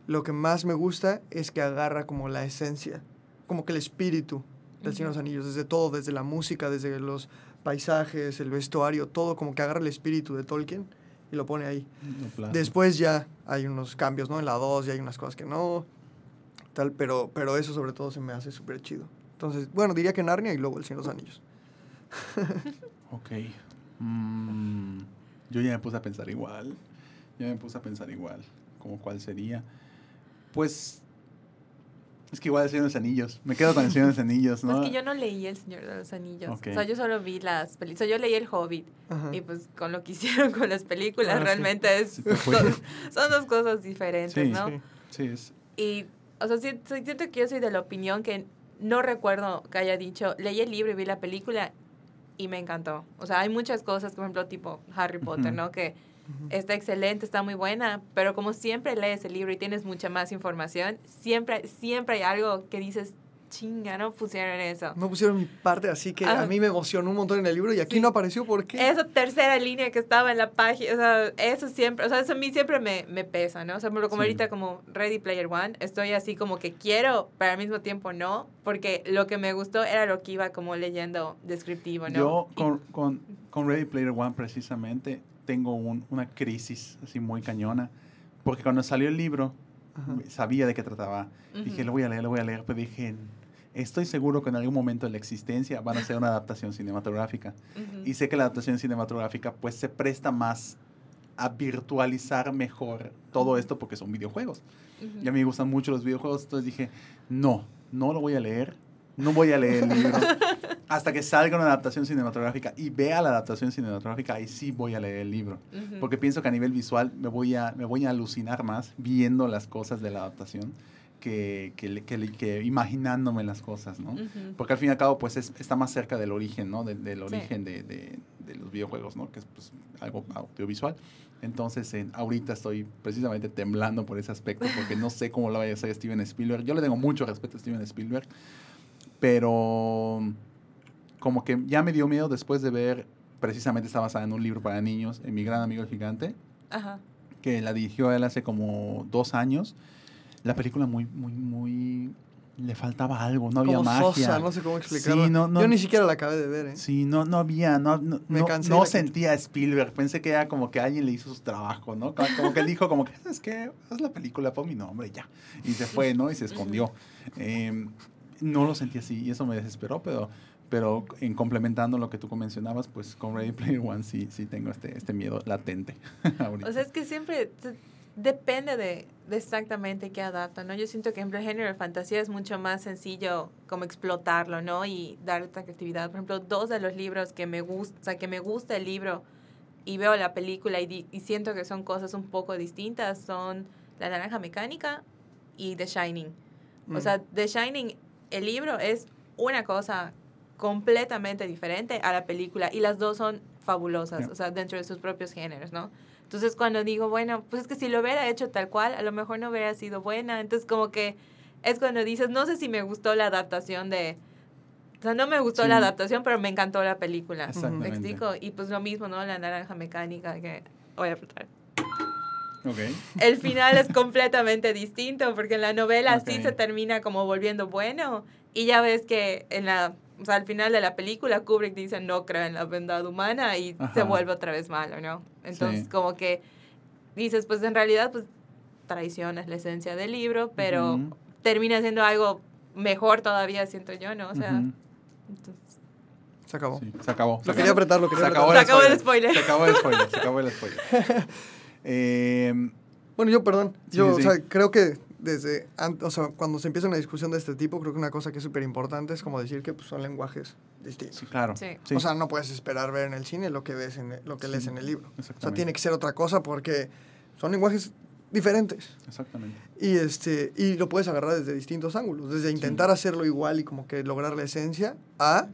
lo que más me gusta es que agarra como la esencia, como que el espíritu del Señor de los Anillos, desde todo, desde la música, desde los paisajes, el vestuario, todo, como que agarra el espíritu de Tolkien y lo pone ahí. Después ya hay unos cambios, ¿no? En la 2 ya hay unas cosas que no, tal, pero, pero eso sobre todo se me hace súper chido. Entonces, bueno, diría que Narnia y luego El Señor de los Anillos. Ok. Mm, yo ya me puse a pensar igual. Ya me puse a pensar igual. Como cuál sería. Pues. Es que igual el Señor de los Anillos. Me quedo con el Señor de los Anillos, ¿no? Es que yo no leí El Señor de los Anillos. Ok. O sea, yo solo vi las películas. O sea, yo leí El Hobbit. Ajá. Y pues con lo que hicieron con las películas, Ah, sí. realmente es, Sí te fue. son, son dos cosas diferentes, Sí, ¿no? Sí. Sí, es. Y, o sea, sí- sí- siento que yo soy de la opinión que no recuerdo que haya dicho, leí el libro y vi la película y me encantó. O sea, hay muchas cosas, por ejemplo, tipo Harry Potter. ¿no? Que está excelente, está muy buena, pero como siempre lees el libro y tienes mucha más información, siempre, siempre hay algo que dices, chinga, no pusieron eso. No pusieron mi parte, así que Ajá. a mí me emocionó un montón en el libro y aquí Sí. no apareció ¿por qué? Esa tercera línea que estaba en la página, o sea, eso siempre, o sea, eso a mí siempre me, me pesa, ¿no? O sea, como Sí. ahorita como Ready Player One, estoy así como que quiero, pero al mismo tiempo no, porque lo que me gustó era lo que iba como leyendo descriptivo, ¿no? Yo Y- con, con, con Ready Player One precisamente tengo un- una crisis así muy cañona. Porque cuando salió el libro, Ajá. sabía de qué trataba. Dije, lo voy a leer, lo voy a leer. Pero dije, estoy seguro que en algún momento de la existencia van a hacer una adaptación cinematográfica. Y sé que la adaptación cinematográfica pues se presta más a virtualizar mejor todo esto porque son videojuegos. Y a mí me gustan mucho los videojuegos, entonces dije, no, no lo voy a leer, no voy a leer el libro hasta que salga una adaptación cinematográfica y vea la adaptación cinematográfica, ahí sí voy a leer el libro. Porque pienso que a nivel visual me voy a, me voy a alucinar más viendo las cosas de la adaptación que, que, que que imaginándome las cosas, ¿no? Ujú. Porque al fin y al cabo, pues es- está más cerca del origen, ¿no? Del, del Sí. origen de, de- de los videojuegos, ¿no? Que es pues, algo audiovisual. Entonces, en- ahorita estoy precisamente temblando por ese aspecto, porque no sé cómo lo vaya a hacer Steven Spielberg. Yo le tengo mucho respeto a Steven Spielberg, pero como que ya me dio miedo después de ver, precisamente está basada en un libro para niños, en Mi Gran Amigo el Gigante, Ajá. que la dirigió él hace como dos años. La película muy, muy, muy... Le faltaba algo, no había Como magia. sosa, no sé cómo explicarlo. Sí, no, no, Yo ni siquiera la acabé de ver, ¿eh? Sí, no, no había, no, no, Me no- cansé no sentía Spielberg. Pensé que era como que alguien le hizo su trabajo, ¿no? Como, como que él dijo, como que, es que haz la película, pon mi nombre y ya. Y se fue, ¿no? Y se escondió. Eh, no lo sentí así y eso me desesperó, pero, pero en complementando lo que tú mencionabas, pues con Ready Player One sí, sí tengo este, este miedo latente. ahorita. O sea, es que siempre depende de, de exactamente qué adaptan, ¿no? Yo siento que, por ejemplo, el género de fantasía es mucho más sencillo como explotarlo, ¿no? Y darle esta creatividad. Por ejemplo, dos de los libros que me gusta, o sea, que me gusta el libro y veo la película y, y siento que son cosas un poco distintas son La Naranja Mecánica y The Shining. O Mm. sea, The Shining, el libro es una cosa completamente diferente a la película y las dos son fabulosas, Ya. o sea, dentro de sus propios géneros, ¿no? Entonces cuando digo, bueno, pues es que si lo hubiera hecho tal cual, a lo mejor no hubiera sido buena. Entonces como que es cuando dices, no sé si me gustó la adaptación de... O sea, no me gustó la Sí. adaptación, pero me encantó la película. ¿Me Exactamente. explico? Y pues lo mismo, ¿no? La naranja mecánica que... Voy a apretar. Ok. El final es completamente distinto porque en la novela sí Ok. se termina como volviendo bueno y ya ves que en la o sea, al final de la película Kubrick dice no creo en la bondad humana y se vuelve otra vez malo, ¿no? Entonces Sí. como que dices pues en realidad pues traicionas la esencia del libro, pero termina siendo algo mejor todavía siento yo, ¿no? O sea. Entonces, Se acabó. Sí, se acabó. Lo quería apretar, lo Se quería acabó, apretar. Se acabó el spoiler. Se acabó el spoiler. Se acabó el spoiler. Eh, Bueno, yo, perdón, yo, sí, o sea, creo que desde, an- o sea, cuando se empieza una discusión de este tipo, creo que una cosa que es súper importante es como decir que pues, son lenguajes distintos. sí, claro. Sí. Sí. O sea, no puedes esperar ver en el cine lo que ves en el- lo que lees Sí, en el libro. O sea, tiene que ser otra cosa porque son lenguajes diferentes. Exactamente. Y, este, y lo puedes agarrar desde distintos ángulos, desde intentar hacerlo igual y como que lograr la esencia, a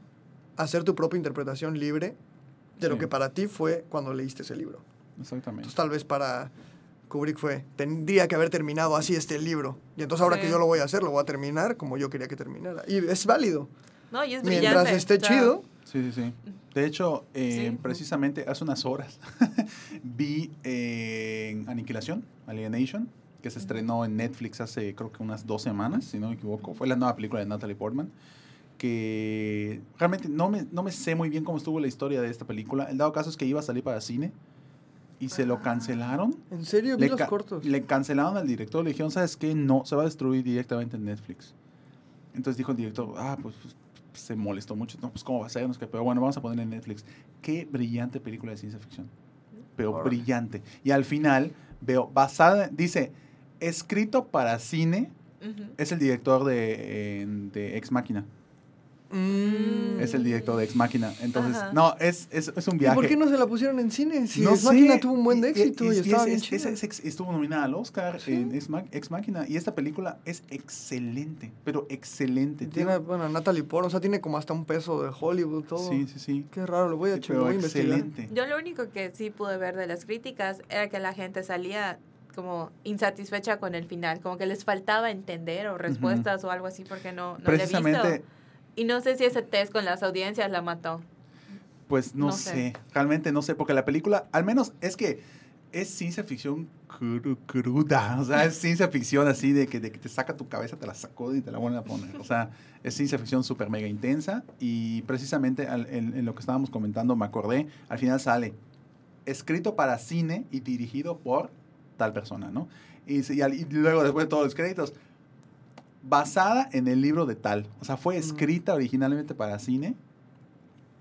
hacer tu propia interpretación libre de lo que para ti fue cuando leíste ese libro. Exactamente. Entonces tal vez para Kubrick fue, tendría que haber terminado así este libro. Y entonces ahora Sí. que yo lo voy a hacer, lo voy a terminar como yo quería que terminara. Y es válido. No, y es Mientras brillante. esté o sea, chido, Sí, sí, sí. De hecho, eh, Sí. precisamente hace unas horas vi eh, Aniquilación, Alienation, que se estrenó en Netflix hace creo que unas dos semanas, si no me equivoco. Fue la nueva película de Natalie Portman. Que realmente no me, no me sé muy bien cómo estuvo la historia de esta película. El dado caso es que iba a salir para cine y se lo cancelaron. en serio, vi Le, los cortos. le cancelaron al director, le dijeron, ¿sabes qué? No, se va a destruir directamente en Netflix. Entonces dijo el director, ah, pues, pues, se molestó mucho. No, pues cómo va a ser, no pero bueno, vamos a poner en Netflix. Qué brillante película de ciencia ficción. Pero brillante. Y al final veo, basada, dice, escrito para cine, es el director de, eh, de Ex Máquina. Mm. Es el director de Ex Máquina. Entonces, Ajá. no, es, es, es un ¿Y viaje. por qué no se la pusieron en cine? Si No Ex Máquina tuvo un buen de y- y- éxito y, y estaba es- bien es- chida. es- es- estuvo nominada al Oscar Sí. en Ex, Ex Máquina y esta película es excelente, pero excelente. Tiene, Tiene- bueno, Natalie Portman, o sea, tiene como hasta un peso de Hollywood, todo. sí, sí, sí. Qué raro, lo voy a, Sí, voy a excelente. Yo lo único que sí pude ver de las críticas era que la gente salía como insatisfecha con el final, como que les faltaba entender o respuestas o algo así porque no, no le he Precisamente, visto. Y no sé si ese test con las audiencias la mató. pues no, No sé. sé. realmente no sé, porque la película, al menos es que es ciencia ficción cru- cruda, o sea, es ciencia ficción así de que, de que te saca tu cabeza, te la sacó y te la vuelven a poner. O sea, es ciencia ficción súper mega intensa y precisamente al- en, en lo que estábamos comentando me acordé, al final sale escrito para cine y dirigido por tal persona, ¿no? Y, y y luego después de todos los créditos, basada en el libro de tal. O sea, fue escrita originalmente para cine,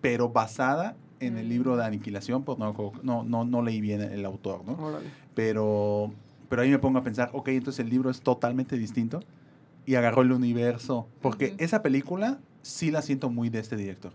pero basada en el libro de Aniquilación, pues no, no, no, no leí bien el autor, ¿no? Órale. Pero, pero ahí me pongo a pensar, ok, entonces el libro es totalmente distinto y agarró el universo, porque esa película sí la siento muy de este director.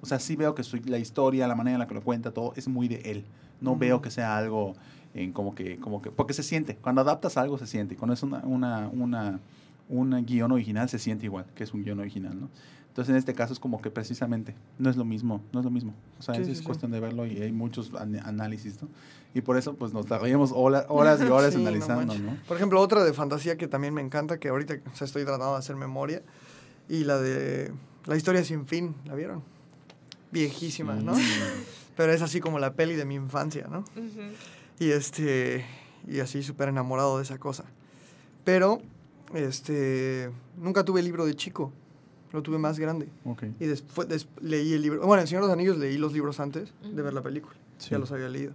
O sea, sí veo que su- la historia, la manera en la que lo cuenta, todo es muy de él. No veo que sea algo en como que, como que, porque se siente. Cuando adaptas algo se siente. Cuando es una, una, una, un guion original se siente igual, que es un guion original, ¿no? Entonces en este caso es como que precisamente no es lo mismo, no es lo mismo. O sea, Sí, es, sí, es sí. cuestión de verlo y hay muchos an- análisis, ¿no? Y por eso pues nos tardaríamos horas, horas y horas no analizando. ¿no? Por ejemplo, otra de fantasía que también me encanta, que ahorita o sea, estoy tratando de hacer memoria, y la de La historia sin fin, ¿la vieron? Viejísima, ¿no? Mm. Pero es así como la peli de mi infancia, ¿no? Y este, y así súper enamorado de esa cosa. Pero, este, nunca tuve el libro de chico, lo tuve más grande. Ok. Y después des- leí el libro, bueno, en Señor de los Anillos leí los libros antes de ver la película, Sí. ya los había leído.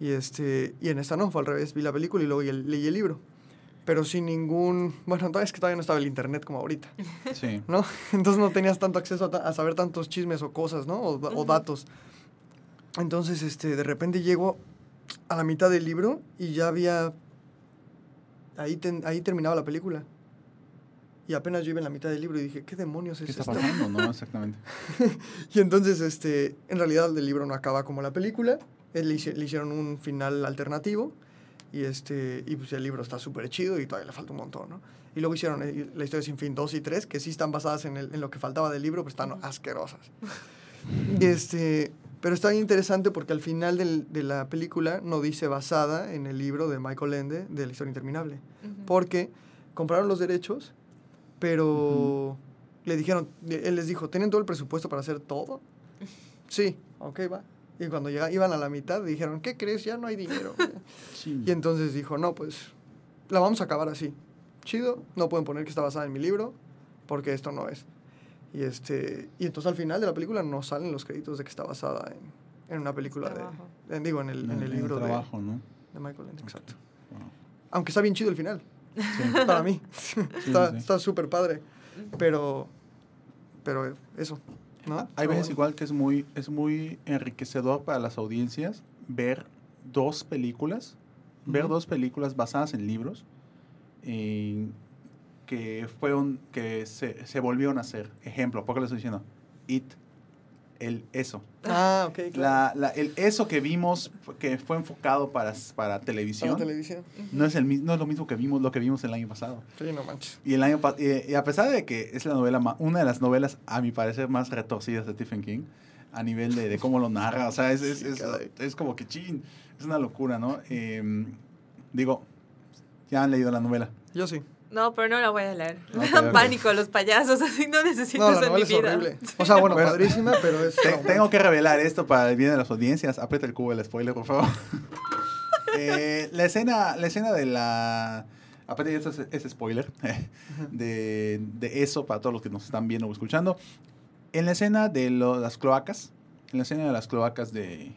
Y, este, y en esta no, fue al revés, vi la película y luego el- leí el libro. Pero sin ningún, bueno, es que todavía no estaba el internet como ahorita, Sí. ¿no? Entonces no tenías tanto acceso a, ta- a saber tantos chismes o cosas, ¿no? O, o datos. Entonces, este, de repente llego a la mitad del libro y ya había, ahí, ten- ahí terminaba la película. Y apenas yo iba en la mitad del libro y dije, ¿qué demonios ¿Qué es está esto? pasando? No, exactamente. Y entonces, este, en realidad el libro no acaba como la película. Le hicieron un final alternativo. Y, este, y pues el libro está súper chido y todavía le falta un montón, ¿no? Y luego hicieron eh, la historia sin fin 2 y 3, que sí están basadas en, el- en lo que faltaba del libro, pero están asquerosas. Y este, pero está interesante porque al final del- de la película no dice basada en el libro de Michael Ende de la historia interminable porque compraron los derechos, pero le dijeron, él les dijo, ¿tienen todo el presupuesto para hacer todo? Sí, ok, va. Y cuando iban a la mitad, dijeron, ¿qué crees? Ya no hay dinero. Sí. y entonces dijo, no, pues la vamos a acabar así. Chido, no pueden poner que está basada en mi libro, porque esto no es. Y, este, y entonces al final de la película no salen los créditos de que está basada en, en una película Trabajo. de, en- digo, en el, en el libro de, trabajo, ¿no? de Michael Ende, exacto. Wow. Aunque está bien chido el final Sí. para mí. está sí. está súper padre. Pero, pero eso. ¿no? Hay veces igual que es muy, es muy enriquecedor para las audiencias ver dos películas, ver dos películas basadas en libros eh, que fueron, que se, se volvieron a hacer. Ejemplo, ¿por qué le estoy diciendo? It, el eso. Ah, ok, claro. La, la- el eso que vimos, que fue enfocado para, para Para televisión, televisión. no es, el, no es lo mismo que vimos, lo que vimos el año pasado. Sí, no manches. Y el año y, y a pesar de que es la novela una de las novelas a mi parecer más retorcidas de Stephen King a nivel de, de cómo lo narra, o sea, es, es, es, es como que chin, es una locura, ¿no? Em, digo, ya han leído la novela. Yo sí. No, pero no la voy a leer. Me dan pánico los payasos, así no necesito No, la eso en mi novela es vida. horrible. O sea, bueno, Bueno. padrísima, pero es... Te- tengo que revelar esto para el bien de las audiencias. Aprieta el cubo del spoiler, por favor. Eh, la escena, la escena de la. Aparte, esto es, es spoiler. De, de eso para todos los que nos están viendo o escuchando. En la escena de lo- las cloacas. En la escena de las cloacas de.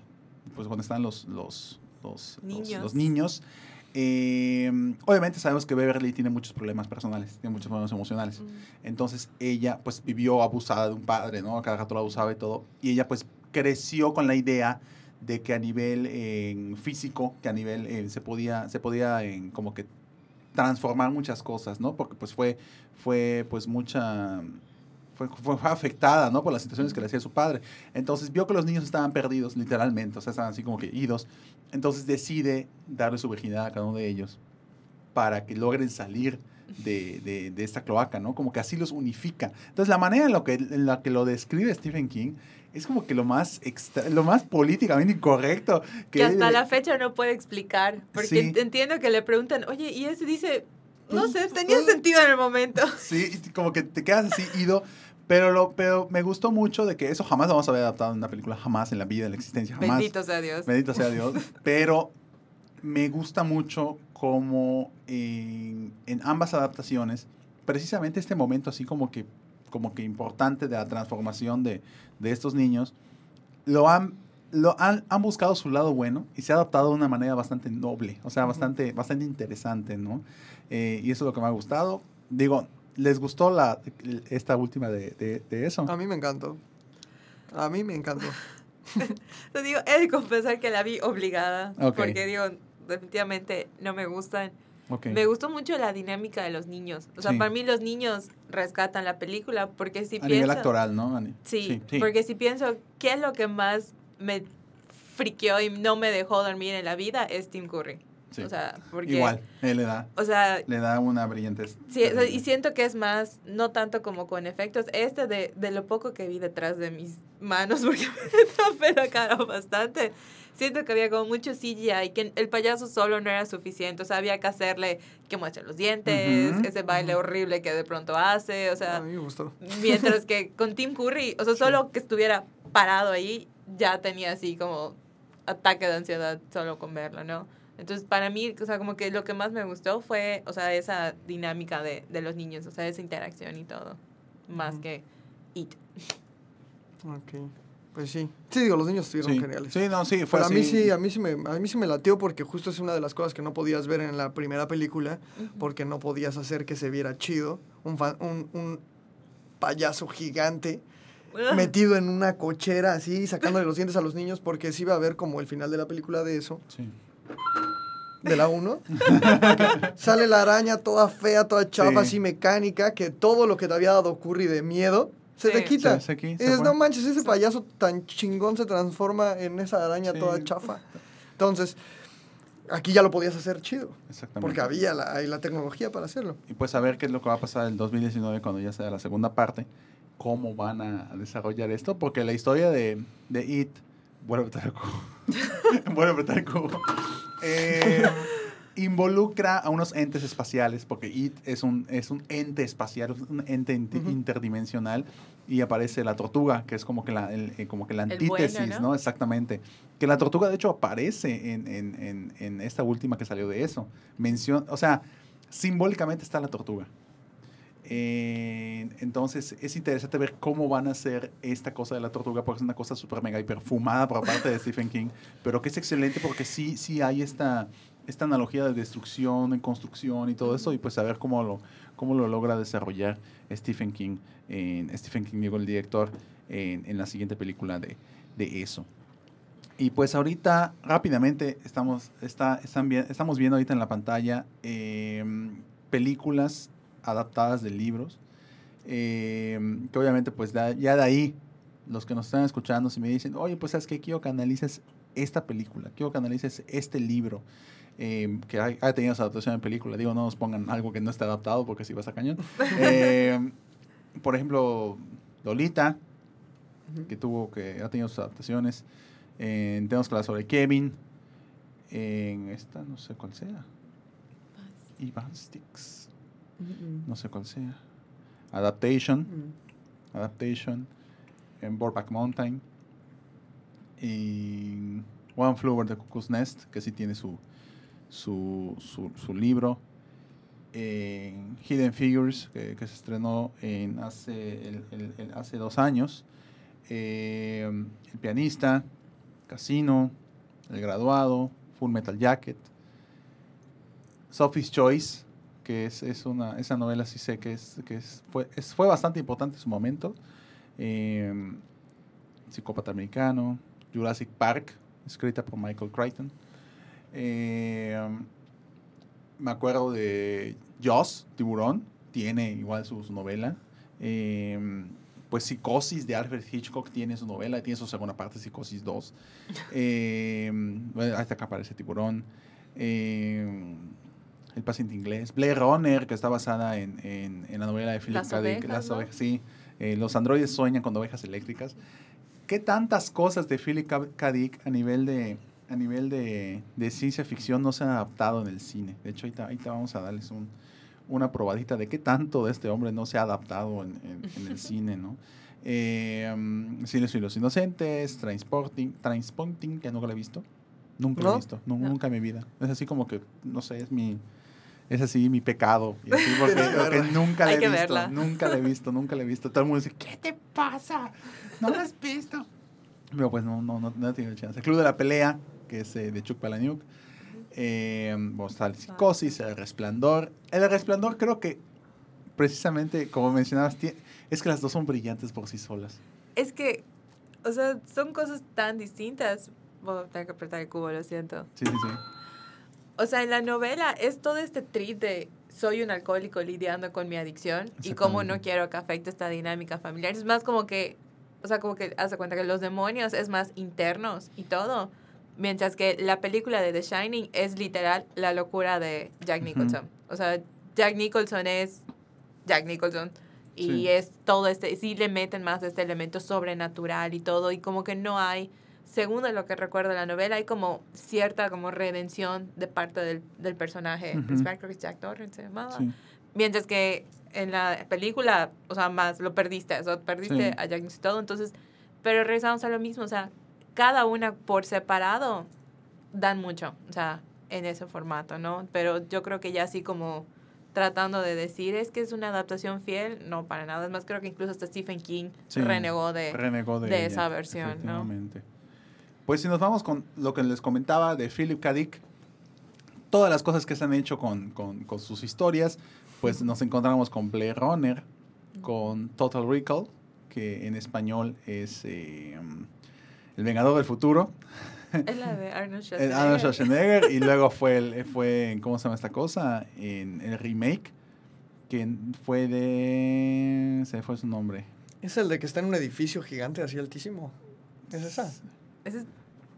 Pues cuando están los, los, los, los- Niños. los niños. Eh, obviamente sabemos que Beverly tiene muchos problemas personales, tiene muchos problemas emocionales. Mm. Entonces ella pues vivió abusada de un padre, ¿no? Cada rato la abusaba y todo. Y ella pues creció con la idea de que a nivel eh, físico, que a nivel eh, se podía, se podía como que transformar muchas cosas, ¿no? Porque pues fue, fue pues mucha, fue, fue, afectada, ¿no? Por las situaciones que le hacía su padre. Entonces vio que los niños estaban perdidos, literalmente, o sea, estaban así como que idos. Entonces decide darle su virginidad a cada uno de ellos para que logren salir de, de- de esta cloaca, ¿no? Como que así los unifica. Entonces, la manera en, lo que, en la que lo describe Stephen King es como que lo más, extra- lo más políticamente incorrecto. Que, Que hasta la fecha no puede explicar. Porque Sí. entiendo que le preguntan, oye, y ese dice, no Pues, sé, tenía pues, sentido en el momento. Sí, como que te quedas así ido. Pero, lo, pero me gustó mucho de que eso jamás lo vamos a ver adaptado en una película, jamás en la vida, en la existencia, jamás. Bendito sea Dios. Bendito sea Dios. Pero me gusta mucho como en, en ambas adaptaciones, precisamente este momento así como que, como que importante de la transformación de, de estos niños, lo han, lo han, han buscado su lado bueno y se ha adaptado de una manera bastante noble, o sea, bastante, bastante interesante, ¿no? Eh, y eso es lo que me ha gustado. Digo, ¿les gustó la, esta última de, de, de eso? A mí me encantó. A mí me encantó. Te digo, he de confesar que la vi obligada. Porque digo, definitivamente no me gustan. Ok. Me gustó mucho la dinámica de los niños. O sea, Sí. para mí los niños rescatan la película porque si a pienso... nivel actoral, ¿no? Ani? Sí, porque si pienso, ¿qué es lo que más me friqueó y no me dejó dormir en la vida? Es Tim Curry. Sí. O sea, porque... Igual, él le da, O sea, le da una brillantez. Sí, o sea, y siento que es más, no tanto como con efectos, este de, de lo poco que vi detrás de mis manos, porque me tapé la cara bastante, siento que había como mucho CGI que el payaso solo no era suficiente, o sea, había que hacerle que muestre los dientes, Ujú. ese baile horrible que de pronto hace, o A sea, mí me gustó. mientras que con Tim Curry, o sea, solo que estuviera parado ahí, ya tenía así como ataque de ansiedad solo con verlo, ¿no? Entonces, para mí, o sea, como que lo que más me gustó fue, o sea, esa dinámica de, de los niños, o sea, esa interacción y todo, más que It. Ok. Pues sí. Sí, digo, los niños estuvieron Sí, geniales. sí, no, sí, fue Pero a mí así. sí, a mí sí me, a mí sí me latió porque justo es una de las cosas que no podías ver en la primera película, porque no podías hacer que se viera chido. Un, fa- un, un payaso gigante metido en una cochera así, sacándole los dientes a los niños, porque sí iba a ver como el final de la película de eso, Sí. De la 1. Sale la araña toda fea, toda chafa, Sí. así mecánica, que todo lo que te había dado Curry de miedo se te Sí. quita. Se- se qui- Y dices, no manches, ese payaso tan chingón se transforma en esa araña Sí. toda chafa. Entonces, aquí ya lo podías hacer chido, Exactamente. porque había la, hay la tecnología para hacerlo. Y pues a ver qué es lo que va a pasar el 2019 cuando ya sea la segunda parte. Cómo van a desarrollar esto. Porque la historia de, de It. Vuelve a apretar el cubo. Vuelve a apretar el cubo. Eh, involucra a unos entes espaciales. Porque It es un, es un ente espacial, un ente interdimensional. Y aparece la tortuga, que es como que la, el- eh, como que la antítesis, bueno, ¿no? ¿no? Exactamente. Que la tortuga, de hecho, aparece en, en, en, en esta última que salió de eso. O sea, simbólicamente está la tortuga. Eh, entonces es interesante ver cómo van a hacer esta cosa de la tortuga, porque es una cosa súper mega y perfumada por parte de Stephen King, pero que es excelente porque sí, sí hay esta, esta analogía de destrucción, en construcción y todo eso, y pues a ver cómo lo, cómo lo logra desarrollar Stephen King, en Stephen King, digo, el director, en, en la siguiente película de, de eso. Y pues ahorita, rápidamente, estamos, está, están estamos viendo ahorita en la pantalla eh, películas adaptadas de libros. eh, que obviamente, pues da- ya de ahí, los que nos están escuchando, si me dicen, oye, pues sabes que quiero que analices esta película, quiero que analices este libro, eh, que ha, ha tenido su adaptación en película. Digo, no nos pongan algo que no esté adaptado porque si vas a cañón. Eh, por ejemplo, Lolita, que tuvo que ha tenido sus adaptaciones. Eh, tenemos que hablar sobre Kevin. En esta, no sé cuál sea. Ivan Sticks. No sé cuál sea. Adaptation. Mm. Adaptation. En Borback Mountain. Y One Flew Over the Cuckoo's Nest, que sí tiene su, su, su, su libro. En Hidden Figures, que, que se estrenó en hace, el- el- el- hace dos años. Eh, el pianista, Casino, El graduado, Full Metal Jacket, Sophie's Choice, que es, es una, esa novela sí sé que, es, que es, fue, es- fue bastante importante en su momento. Eh, Psicópata Americano, Jurassic Park, escrita por Michael Crichton. Eh, me acuerdo de Joss, Tiburón, tiene igual su, su novela. Eh, pues Psicosis de Alfred Hitchcock tiene su novela, tiene su segunda parte, Psicosis 2. Eh, bueno, hasta acá aparece Tiburón. Eh, el paciente inglés. Blade Runner, que está basada en, en- en la novela de Philip K. Dick. ovejas, Las ¿no? ovejas, sí. Eh, los androides sueñan con ovejas eléctricas. ¿Qué tantas cosas de Philip K. Dick a nivel de a nivel de, de ciencia ficción no se han adaptado en el cine? De hecho, ahorita, ahorita vamos a darles un, una probadita de qué tanto de este hombre no se ha adaptado en, en- en el cine, ¿no? Eh, Silencio y los Inocentes, Transporting, Transporting, que nunca lo he visto. Nunca lo he ¿No? visto, nu- No. nunca en mi vida. Es así como que, no sé, es mi... Es así mi pecado. Y así porque, porque nunca la Hay he que visto. verla. Nunca la he visto, nunca la he visto. Todo el mundo dice, ¿qué te pasa? ¿No la has visto? Pero pues no, no, no, no he tenido chance. El Club de la Pelea, que es eh, de Chuck Palahniuk. Eh, bueno, está el Psicosis, El Resplandor. El Resplandor creo que precisamente, como mencionabas, es que las dos son brillantes por sí solas. Es que, o sea, son cosas tan distintas. Voy a tener que apretar el cubo, lo siento. Sí, sí, sí. O sea, en la novela es todo este trip de soy un alcohólico lidiando con mi adicción y cómo no quiero que afecte esta dinámica familiar. Es más como que, o sea, como que hace cuenta que los demonios es más internos y todo. Mientras que la película de The Shining es literal la locura de Jack. Nicholson. O sea, Jack Nicholson es Jack Nicholson. Y Sí. es todo este, sí le meten más este elemento sobrenatural y todo. Y como que no hay, según lo que recuerdo de la novela, hay como cierta como redención de parte del, del personaje Ujú. principal, creo que es Jack Torrance se llamaba. sí. Mientras que en la película, o sea, más lo perdiste, o sea, perdiste Sí. a Jack todo. Entonces, pero regresamos a lo mismo, o sea, cada una por separado dan mucho, o sea, en ese formato, ¿no? Pero yo creo que ya así como tratando de decir es que es una adaptación fiel, no para nada. Es más, creo que incluso hasta Stephen King Sí, renegó de... renegó de, de ella, esa versión, ¿no? Pues si nos vamos con lo que les comentaba de Philip K. Dick, todas las cosas que se han hecho con, con- con sus historias, pues nos encontramos con Blade Runner, con Total Recall, que en español es eh, El Vengador del Futuro, Es la de Arnold el Schwarzenegger. Arnold Schwarzenegger, y luego fue, el, fue en, ¿cómo se llama esta cosa? En el remake, que fue de... se fue su nombre. Es el de que está en un edificio gigante así altísimo. ¿Es esa? Es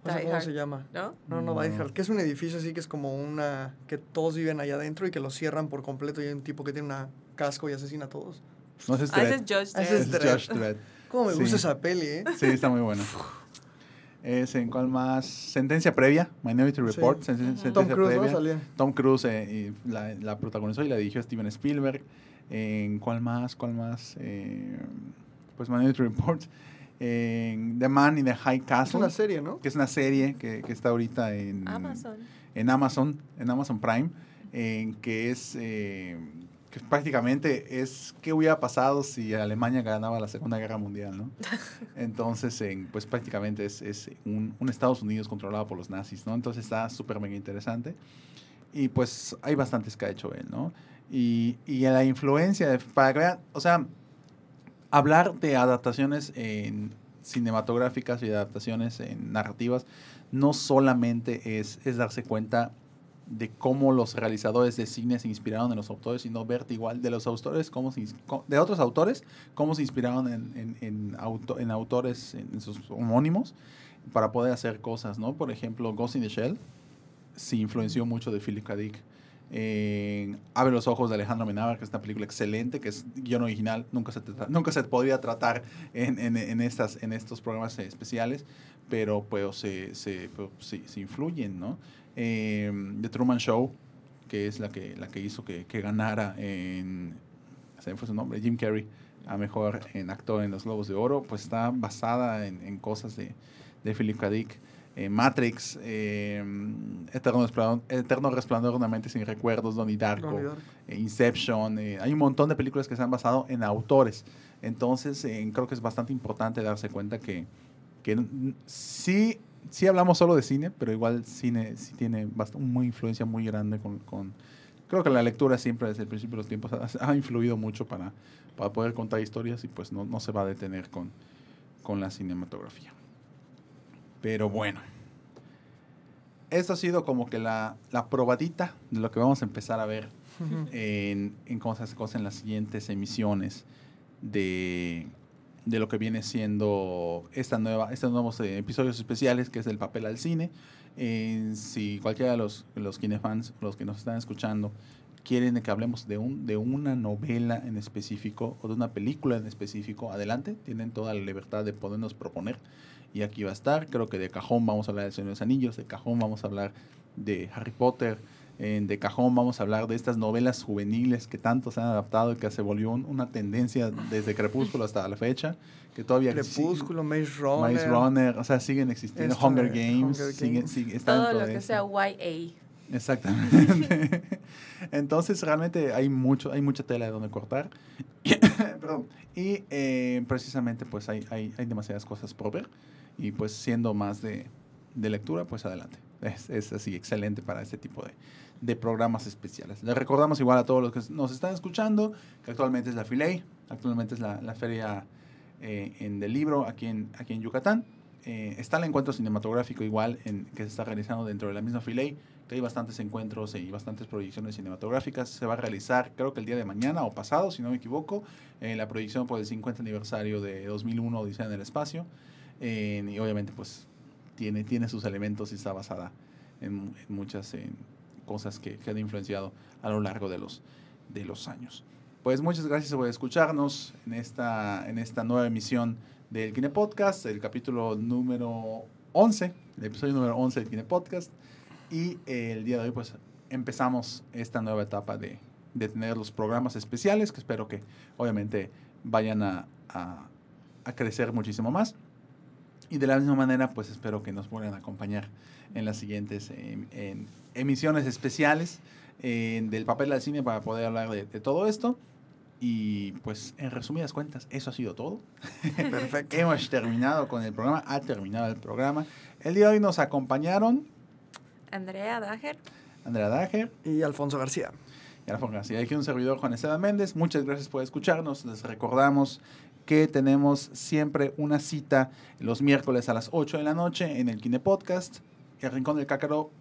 No sé cómo Hard, se llama. ¿no? No, no, No. Die Hard, Que es un edificio así que es como una... Que todos viven allá adentro y que lo cierran por completo y hay un tipo que tiene una casco y asesina a todos. No sé si Ah, ese es Judge Ah, ese Dredd. es es Dredd. Josh Dredd. Cómo me Sí. gusta esa peli, ¿eh? Sí, está muy bueno. Es en cuál más. Sentencia previa, Minority Report. Sí. sen- sentencia Tom Cruise, ¿no? previa. Salía. Tom Cruise eh, y la, la protagonizó y la dirigió Steven Spielberg. En cuál más, cuál más. Eh, pues Minority Report. En The Man in the High Es Castle. una serie, ¿no? que es una serie que, que está ahorita en Amazon. en Amazon, en Amazon Prime, en que es eh, que prácticamente es qué hubiera pasado si Alemania ganaba la Segunda Guerra Mundial, ¿no? Entonces, en, pues prácticamente es, es un, un Estados Unidos controlado por los nazis, ¿no? Entonces está súper mega interesante. Y pues hay bastantes que ha hecho él, ¿no? Y, y la influencia, de, para que vean, o sea, hablar de adaptaciones en cinematográficas y adaptaciones en narrativas no solamente es, darse cuenta de cómo los realizadores de cine se inspiraron en los autores, sino verte igual de los autores, cómo se, de otros autores, cómo se inspiraron en, en, en, auto, en autores, en sus homónimos, para poder hacer cosas, ¿no? Por ejemplo, Ghost in the Shell se influenció mucho de Philip K. Abre los ojos de Alejandro Menábar, que es una película excelente, que es guion original, nunca se, nunca se podría tratar en, estas, en estos programas especiales, pero pues se, se, pues, se, influyen, ¿no? eh, The Truman Show, que es la que, la que hizo que, que ganara en, se me fue su nombre, Jim Carrey, a mejor en actor en los Globos de Oro, pues está basada en, cosas de, de Philip K. Eh, Matrix, eh, Eterno, Resplandor, Eterno Resplandor de una mente sin recuerdos, Donnie Darko, Donnie Darko. eh, Inception. hay un montón de películas que se han basado en autores. Entonces, creo que es bastante importante darse cuenta que, que sí, sí hablamos solo de cine, pero igual cine sí tiene una influencia muy grande con, con- Creo que la lectura siempre desde el principio de los tiempos ha, ha influido mucho para, para poder contar historias y pues no, no se va a detener con, con la cinematografía. Pero bueno. Esto ha sido como que la, la probadita de lo que vamos a empezar a ver en, en hace cosas en las siguientes emisiones de, de lo que viene siendo esta nueva, estos nuevos eh, episodios especiales, que es el papel al cine. Eh, si cualquiera de los, los kinefans, los que nos están escuchando, quieren que hablemos de, un, de una novela en específico o de una película en específico, adelante, tienen toda la libertad de podernos proponer. Y aquí va a estar, creo que de cajón vamos a hablar de Señor de los Anillos, de cajón vamos a hablar de Harry Potter, en de cajón vamos a hablar de estas novelas juveniles que tanto se han adaptado y que se volvió un- una tendencia desde Crepúsculo hasta la fecha, que todavía Crepúsculo, Maze siguen- Runner. Maze Runner, o sea, siguen existiendo, Hunger Games, Hunger siguen, Games. siguen- están Todo lo que sea YA. Exactamente. Entonces realmente hay mucho, hay mucha tela de donde cortar. Perdón. Y eh, precisamente pues hay, hay, hay demasiadas cosas por ver. Y pues siendo más de, de lectura, pues adelante. Es, es así, excelente para este tipo de, de programas especiales. Les recordamos igual a todos los que nos están escuchando que actualmente es la Filey, actualmente es la, la feria eh, en, del libro aquí en, aquí en Yucatán. Eh, está el encuentro cinematográfico igual en, que se está realizando dentro de la misma Filey, hay bastantes encuentros y bastantes proyecciones cinematográficas. Se va a realizar creo que el día de mañana o pasado, si no me equivoco, eh, la proyección por el 50 aniversario de 2001 Odisea en el Espacio. Eh, y obviamente pues tiene, tiene sus elementos y está basada en, en muchas eh, cosas que, que han influenciado a lo largo de los, de los años. Pues muchas gracias por escucharnos en esta, en esta nueva emisión del Kine Podcast, el capítulo número 11, el episodio número 11 del Kine Podcast. Y eh, el día de hoy pues empezamos esta nueva etapa de, de tener los programas especiales que espero que obviamente vayan a, a, a crecer muchísimo más. Y de la misma manera, pues espero que nos vuelvan a acompañar en las siguientes em, en emisiones especiales eh, del papel al cine para poder hablar de, de todo esto. Y pues en resumidas cuentas, eso ha sido todo. Perfecto. Hemos terminado con el programa, ha terminado el programa. El día de hoy nos acompañaron Andrea Dager. Andrea Dager Y Alfonso García. y Alfonso García. Aquí un servidor Juan Esteban Méndez. Muchas gracias por escucharnos. Les recordamos que tenemos siempre una cita los miércoles a las 8 de la noche en el Kine Podcast. El Rincón del Cácaro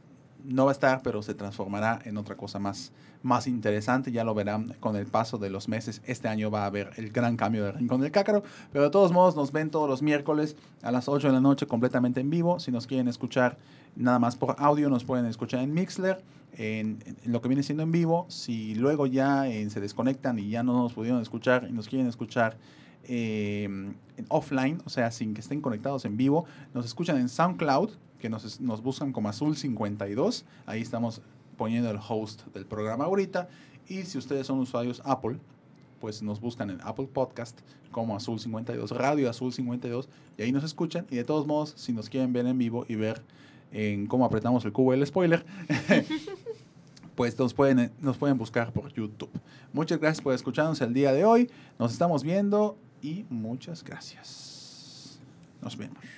no va a estar, pero se transformará en otra cosa más, más interesante. Ya lo verán con el paso de los meses. Este año va a haber el gran cambio del Rincón del Cácaro. Pero de todos modos, nos ven todos los miércoles a las 8 de la noche completamente en vivo. Si nos quieren escuchar nada más por audio, nos pueden escuchar en Mixler. En, lo que viene siendo en vivo, si luego ya eh, se desconectan y ya no nos pudieron escuchar y nos quieren escuchar eh, offline, o sea, sin que estén conectados en vivo, nos escuchan en SoundCloud, que nos, nos buscan como Azul52. Ahí estamos poniendo el host del programa ahorita. Y si ustedes son usuarios Apple, pues nos buscan en Apple Podcast como Azul52, Radio Azul52, y ahí nos escuchan. Y de todos modos, si nos quieren ver en vivo y ver en cómo apretamos el cubo del spoiler, pues nos pueden, nos pueden buscar por YouTube. Muchas gracias por escucharnos el día de hoy. Nos estamos viendo y muchas gracias. Nos vemos.